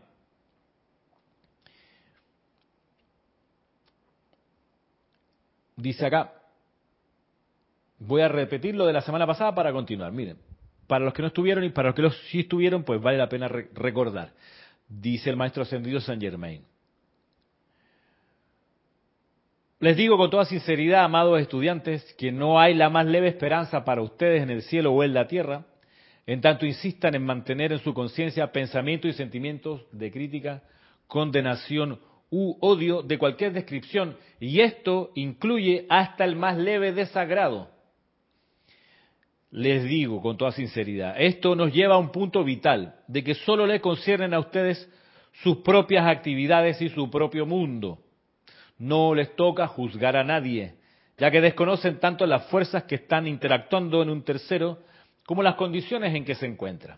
A: Dice acá, voy a repetir lo de la semana pasada para continuar. Miren, para los que no estuvieron y para los que sí estuvieron, pues vale la pena recordar. Dice el maestro ascendido San Germain. Les digo con toda sinceridad, amados estudiantes, que no hay la más leve esperanza para ustedes en el cielo o en la tierra, en tanto insistan en mantener en su conciencia pensamientos y sentimientos de crítica, condenación u odio de cualquier descripción, y esto incluye hasta el más leve desagrado. Les digo con toda sinceridad, esto nos lleva a un punto vital, de que solo le conciernen a ustedes sus propias actividades y su propio mundo. No les toca juzgar a nadie, ya que desconocen tanto las fuerzas que están interactuando en un tercero como las condiciones en que se encuentra.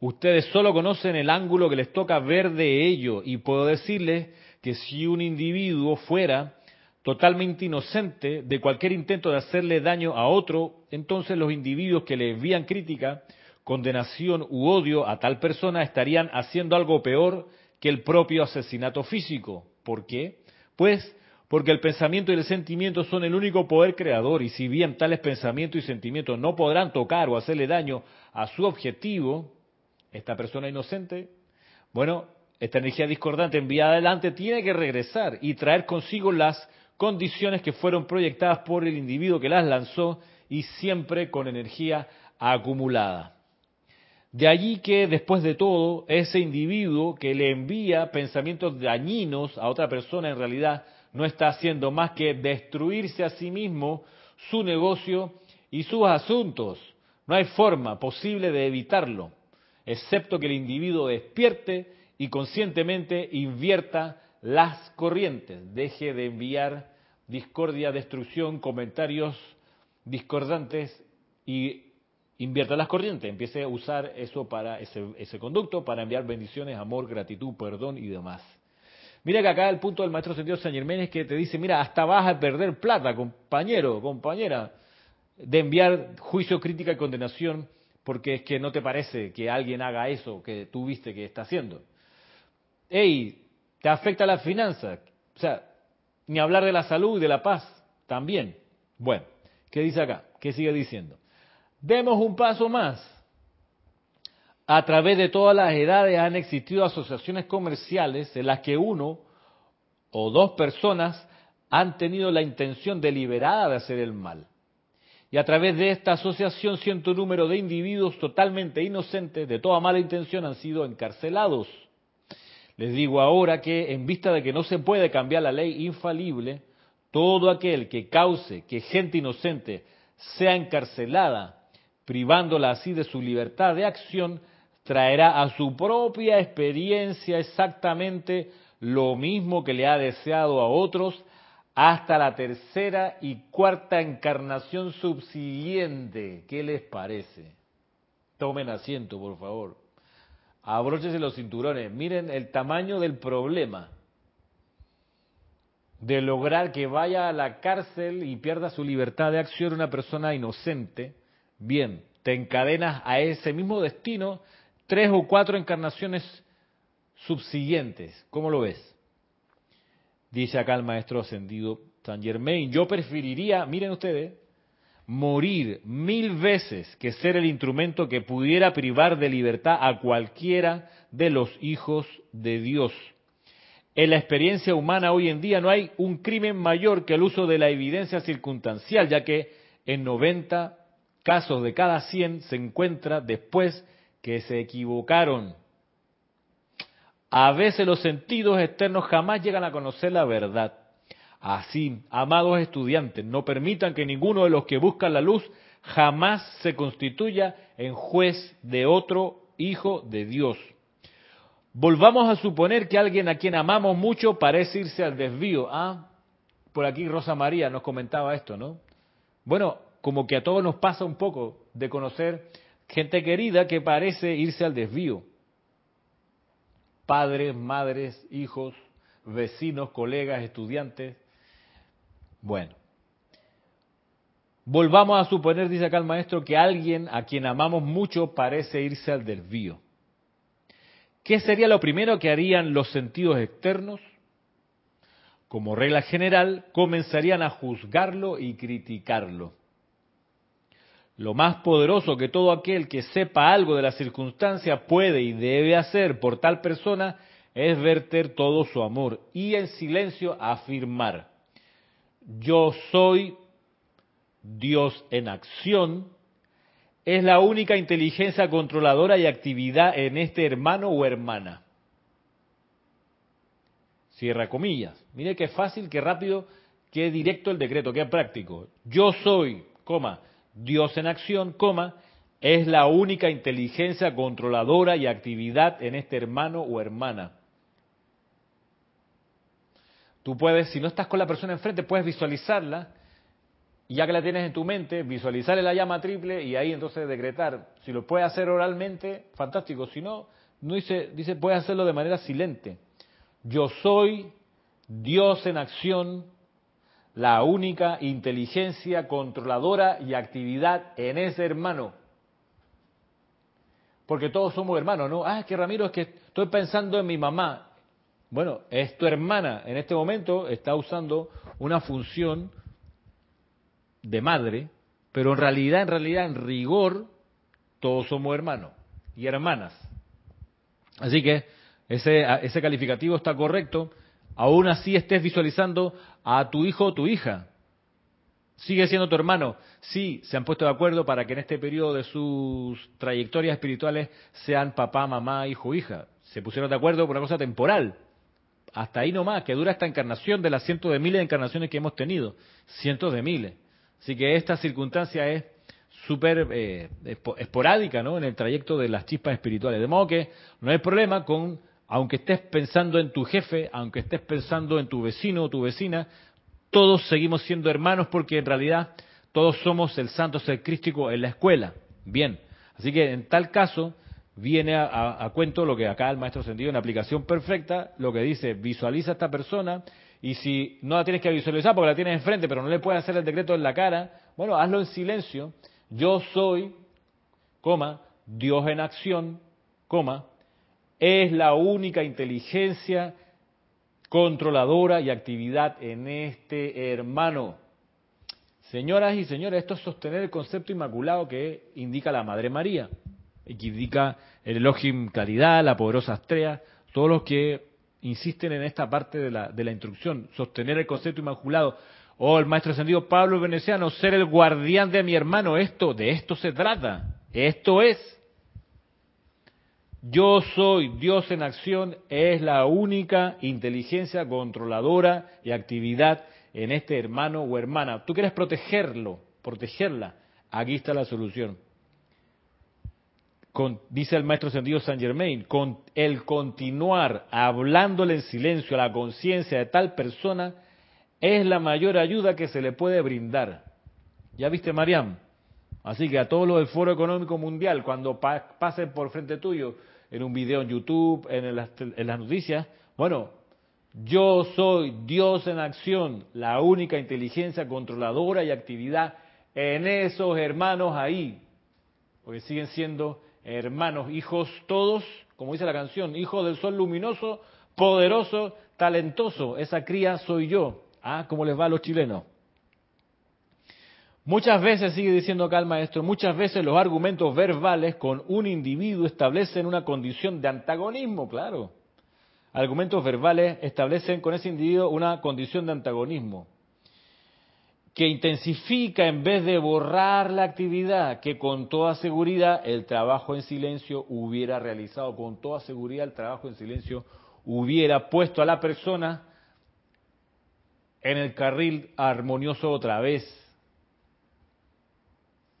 A: Ustedes solo conocen el ángulo que les toca ver de ello y puedo decirles que si un individuo fuera totalmente inocente de cualquier intento de hacerle daño a otro, entonces los individuos que le envían crítica, condenación u odio a tal persona estarían haciendo algo peor que el propio asesinato físico. ¿Por qué? Pues porque el pensamiento y el sentimiento son el único poder creador y si bien tales pensamientos y sentimientos no podrán tocar o hacerle daño a su objetivo, esta persona inocente, bueno, esta energía discordante enviada adelante tiene que regresar y traer consigo las condiciones que fueron proyectadas por el individuo que las lanzó y siempre con energía acumulada. De allí que, después de todo, ese individuo que le envía pensamientos dañinos a otra persona en realidad no está haciendo más que destruirse a sí mismo, su negocio y sus asuntos. No hay forma posible de evitarlo, excepto que el individuo despierte y conscientemente invierta las corrientes. Deje de enviar discordia, destrucción, comentarios discordantes y invierta las corrientes. Empiece a usar eso para ese, ese conducto, para enviar bendiciones, amor, gratitud, perdón y demás. Mira que acá el punto del maestro sentido San Germán es que te dice, mira, hasta vas a perder plata, compañero, compañera, de enviar juicio, crítica y condenación, porque es que no te parece que alguien haga eso que tú viste que está haciendo hey, te afecta la finanza, o sea, ni hablar de la salud y de la paz también. Bueno, ¿Qué dice acá? ¿Qué sigue diciendo? Demos un paso más. A través de todas las edades han existido asociaciones comerciales en las que uno o dos personas han tenido la intención deliberada de hacer el mal. Y a través de esta asociación, cierto número de individuos totalmente inocentes, de toda mala intención, han sido encarcelados. Les digo ahora que, en vista de que no se puede cambiar la ley infalible, todo aquel que cause que gente inocente sea encarcelada, privándola así de su libertad de acción, traerá a su propia experiencia exactamente lo mismo que le ha deseado a otros hasta la tercera y cuarta encarnación subsiguiente. ¿Qué les parece? Tomen asiento, por favor. Abróchense los cinturones. Miren el tamaño del problema de lograr que vaya a la cárcel y pierda su libertad de acción una persona inocente. Bien, te encadenas a ese mismo destino tres o cuatro encarnaciones subsiguientes. ¿Cómo lo ves? Dice acá el maestro ascendido San Germain, yo preferiría, miren ustedes, morir mil veces que ser el instrumento que pudiera privar de libertad a cualquiera de los hijos de Dios. En la experiencia humana hoy en día no hay un crimen mayor que el uso de la evidencia circunstancial, ya que en 90 casos de cada 100 se encuentra después que se equivocaron. A veces los sentidos externos jamás llegan a conocer la verdad. Así, amados estudiantes, no permitan que ninguno de los que buscan la luz jamás se constituya en juez de otro hijo de Dios. Volvamos a suponer que alguien a quien amamos mucho parece irse al desvío. Ah, por aquí Rosa María nos comentaba esto, ¿no? Bueno, como que a todos nos pasa un poco de conocer gente querida que parece irse al desvío. Padres, madres, hijos, vecinos, colegas, estudiantes. Bueno, volvamos a suponer, dice acá el maestro, que alguien a quien amamos mucho parece irse al desvío. ¿Qué sería lo primero que harían los sentidos externos? Como regla general, comenzarían a juzgarlo y criticarlo. Lo más poderoso que todo aquel que sepa algo de la circunstancia puede y debe hacer por tal persona es verter todo su amor y en silencio afirmar, yo soy Dios en acción, es la única inteligencia controladora y actividad en este hermano o hermana. Cierra comillas. Mire qué fácil, qué rápido, qué directo el decreto, qué práctico. Yo soy, coma, Dios en acción, coma, es la única inteligencia controladora y actividad en este hermano o hermana. Tú puedes, si no estás con la persona enfrente, puedes visualizarla, ya que la tienes en tu mente, visualizarle la llama triple y ahí entonces decretar. Si lo puedes hacer oralmente, fantástico. Si no, no dice, dice, puedes hacerlo de manera silente. Yo soy Dios en acción, la única inteligencia controladora y actividad en ese hermano. Porque todos somos hermanos, ¿no? Ah, es que Ramiro, es que estoy pensando en mi mamá. Bueno, es tu hermana. En este momento está usando una función de madre, pero en realidad, en realidad, en rigor, todos somos hermanos y hermanas. Así que ese, ese calificativo está correcto. Aún así estés visualizando a tu hijo o tu hija. Sigue siendo tu hermano. Sí, se han puesto de acuerdo para que en este periodo de sus trayectorias espirituales sean papá, mamá, hijo, hija. Se pusieron de acuerdo por una cosa temporal. Hasta ahí nomás, que dura esta encarnación de las cientos de miles de encarnaciones que hemos tenido. Cientos de miles. Así que esta circunstancia es súper eh, esporádica ¿no? en el trayecto de las chispas espirituales. De modo que no hay problema con aunque estés pensando en tu jefe, aunque estés pensando en tu vecino o tu vecina, todos seguimos siendo hermanos porque en realidad todos somos el santo ser crístico en la escuela. Bien, así que en tal caso viene a, cuento lo que acá el maestro sentido en aplicación perfecta, lo que dice, visualiza a esta persona y si no la tienes que visualizar porque la tienes enfrente, pero no le puedes hacer el decreto en la cara, bueno, hazlo en silencio. Yo soy, coma, Dios en acción, coma, es la única inteligencia controladora y actividad en este hermano. Señoras y señores, esto es sostener el concepto inmaculado que indica la Madre María, y que indica el Elohim Claridad, la poderosa Astrea, todos los que insisten en esta parte de la, instrucción, sostener el concepto inmaculado. Oh, el maestro ascendido Pablo Veneciano, ser el guardián de mi hermano, esto, de esto se trata, esto es. Yo soy Dios en acción, es la única inteligencia controladora y actividad en este hermano o hermana. Tú quieres protegerlo, protegerla. Aquí está la solución. Con, dice el maestro sentido Saint Germain, con el continuar hablándole en silencio a la conciencia de tal persona es la mayor ayuda que se le puede brindar. ¿Ya viste, Mariam? Así que a todos los del Foro Económico Mundial, cuando pasen por frente tuyo, en un video en YouTube, en las, noticias, bueno, yo soy Dios en acción, la única inteligencia controladora y actividad en esos hermanos ahí, porque siguen siendo hermanos, hijos todos, como dice la canción, hijos del sol luminoso, poderoso, talentoso, esa cría soy yo. Ah, ¿cómo les va a los chilenos? Muchas veces, sigue diciendo acá el maestro, muchas veces los argumentos verbales con un individuo establecen una condición de antagonismo, claro argumentos verbales establecen con ese individuo una condición de antagonismo que intensifica en vez de borrar la actividad que con toda seguridad el trabajo en silencio hubiera realizado, con toda seguridad el trabajo en silencio hubiera puesto a la persona en el carril armonioso otra vez.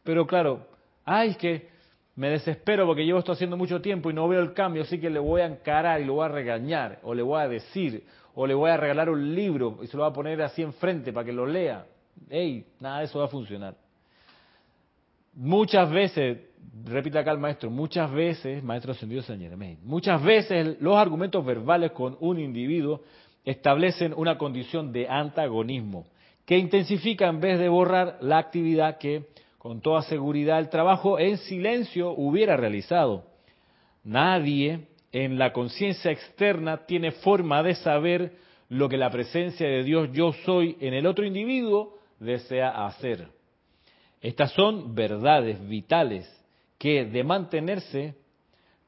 A: Pero claro, ay, que me desespero porque llevo esto haciendo mucho tiempo y no veo el cambio, así que le voy a encarar y lo voy a regañar, o le voy a decir, o le voy a regalar un libro y se lo voy a poner así enfrente para que lo lea. ¡Ey! Nada de eso va a funcionar. Muchas veces, repite acá el maestro, muchas veces, maestro ascendido San muchas veces los argumentos verbales con un individuo establecen una condición de antagonismo que intensifica en vez de borrar la actividad que con toda seguridad el trabajo en silencio hubiera realizado. Nadie en la conciencia externa tiene forma de saber lo que la presencia de Dios yo soy en el otro individuo desea hacer. Estas son verdades vitales que de mantenerse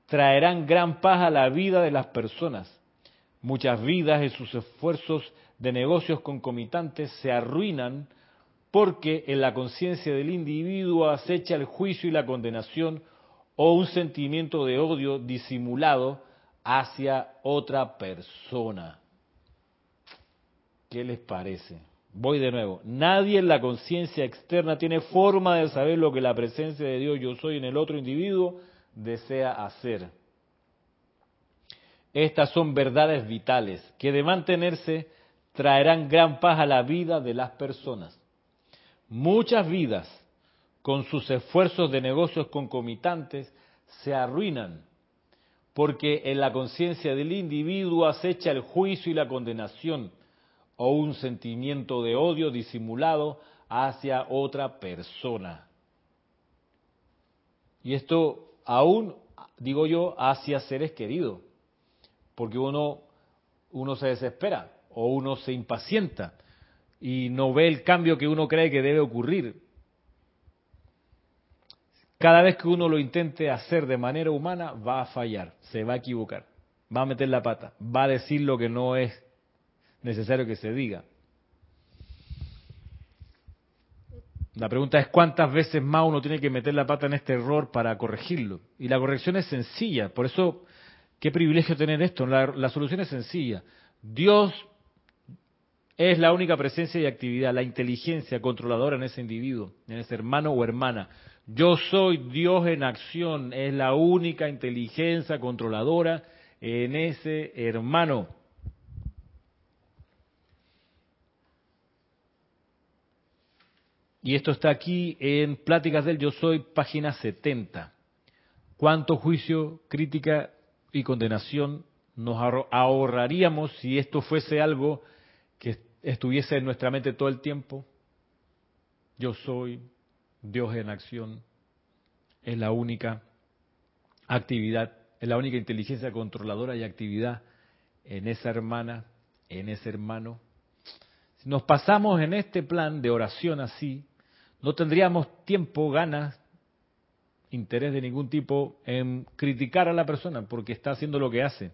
A: traerán gran paz a la vida de las personas. Muchas vidas y sus esfuerzos de negocios concomitantes se arruinan porque en la conciencia del individuo acecha el juicio y la condenación o un sentimiento de odio disimulado hacia otra persona. ¿Qué les parece? Voy de nuevo. Nadie en la conciencia externa tiene forma de saber lo que la presencia de Dios yo soy en el otro individuo desea hacer. Estas son verdades vitales que de mantenerse traerán gran paz a la vida de las personas. Muchas vidas, con sus esfuerzos de negocios concomitantes, se arruinan, porque en la conciencia del individuo acecha el juicio y la condenación, o un sentimiento de odio disimulado hacia otra persona. Y esto aún, digo yo, hacia seres queridos, porque uno, uno se desespera o uno se impacienta y no ve el cambio que uno cree que debe ocurrir. Cada vez que uno lo intente hacer de manera humana, va a fallar, se va a equivocar, va a meter la pata, va a decir lo que no es necesario que se diga. La pregunta es cuántas veces más uno tiene que meter la pata en este error para corregirlo. Y la corrección es sencilla, por eso qué privilegio tener esto. La, la solución es sencilla. Dios es la única presencia y actividad, la inteligencia controladora en ese individuo, en ese hermano o hermana. Yo soy Dios en acción, es la única inteligencia controladora en ese hermano. Y esto está aquí en Pláticas del Yo Soy, página 70. ¿Cuánto juicio, crítica y condenación nos ahorraríamos si esto fuese algo estuviese en nuestra mente todo el tiempo, yo soy Dios en acción, es la única actividad, es la única inteligencia controladora y actividad en esa hermana, en ese hermano. Si nos pasamos en este plan de oración así, no tendríamos tiempo, ganas, interés de ningún tipo en criticar a la persona porque está haciendo lo que hace.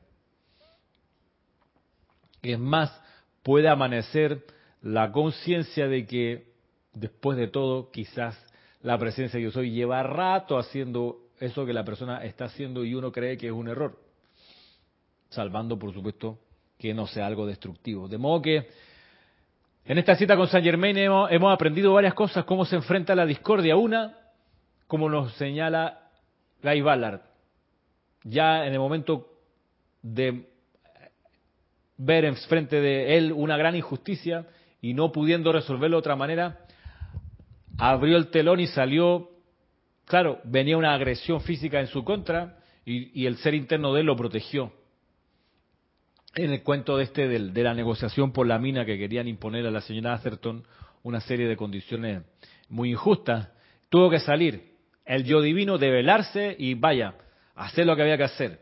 A: Es más, puede amanecer la conciencia de que después de todo quizás la presencia de yo soy lleva rato haciendo eso que la persona está haciendo y uno cree que es un error, salvando por supuesto que no sea algo destructivo. De modo que en esta cita con San Germain hemos, hemos aprendido varias cosas, cómo se enfrenta la discordia. Una, como nos señala Guy Ballard, ya en el momento de ver enfrente de él una gran injusticia y no pudiendo resolverlo de otra manera, abrió el telón y salió, claro, venía una agresión física en su contra y, el ser interno de él lo protegió. En el cuento de este de, la negociación por la mina que querían imponer a la señora Atherton una serie de condiciones muy injustas, tuvo que salir el yo divino, develarse y vaya, hacer lo que había que hacer.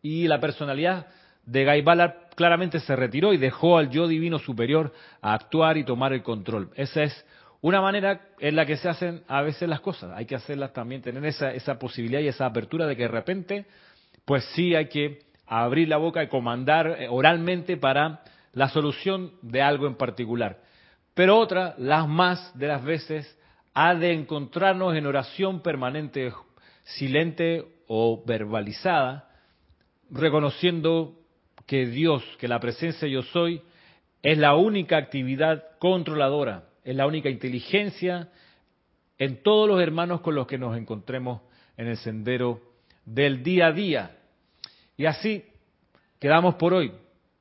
A: Y la personalidad de Guy Ballard claramente se retiró y dejó al yo divino superior a actuar y tomar el control. Esa es una manera en la que se hacen a veces las cosas. Hay que hacerlas también, tener esa, esa posibilidad y esa apertura de que de repente, pues sí hay que abrir la boca y comandar eh, oralmente para la solución de algo en particular. Pero otra, las más de las veces, ha de encontrarnos en oración permanente, silente o verbalizada, reconociendo que Dios, que la presencia yo soy, es la única actividad controladora, es la única inteligencia en todos los hermanos con los que nos encontremos en el sendero del día a día. Y así quedamos por hoy,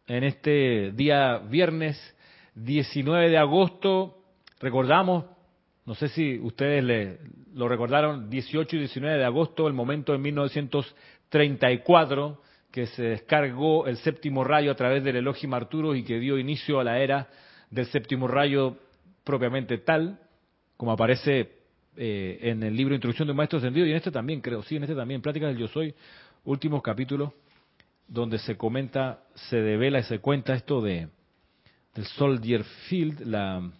A: en este día viernes 19 de agosto. Recordamos, no sé si ustedes lo recordaron, 18 y 19 de agosto, el momento en 1934 que se descargó el séptimo rayo a través del Elohim Arturo y que dio inicio a la era del séptimo rayo propiamente tal, como aparece eh, en el libro Introducción de un Maestro Ascendido y en este también, creo, sí, en este también, Pláticas del Yo Soy, últimos capítulos, donde se comenta, se devela y se cuenta esto de del Soldier Field, la...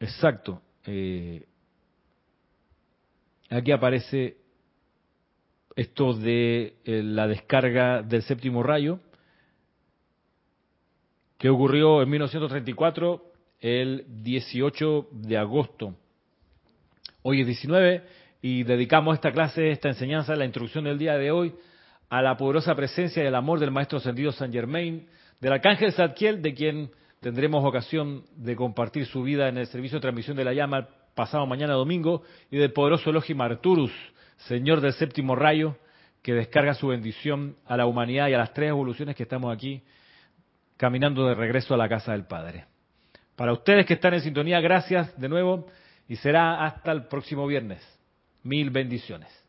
A: Exacto. Eh, aquí aparece esto de eh, la descarga del séptimo rayo, que ocurrió en 1934, el 18 de agosto. Hoy es 19 y dedicamos esta clase, esta enseñanza, la introducción del día de hoy, a la poderosa presencia y el amor del Maestro Ascendido San Germain, del Arcángel Zadkiel, de quien tendremos ocasión de compartir su vida en el servicio de transmisión de la llama pasado mañana domingo, y del poderoso Elohim Arturus, Señor del séptimo rayo, que descarga su bendición a la humanidad y a las tres evoluciones que estamos aquí caminando de regreso a la casa del Padre. Para ustedes que están en sintonía, gracias de nuevo y será hasta el próximo viernes. Mil bendiciones.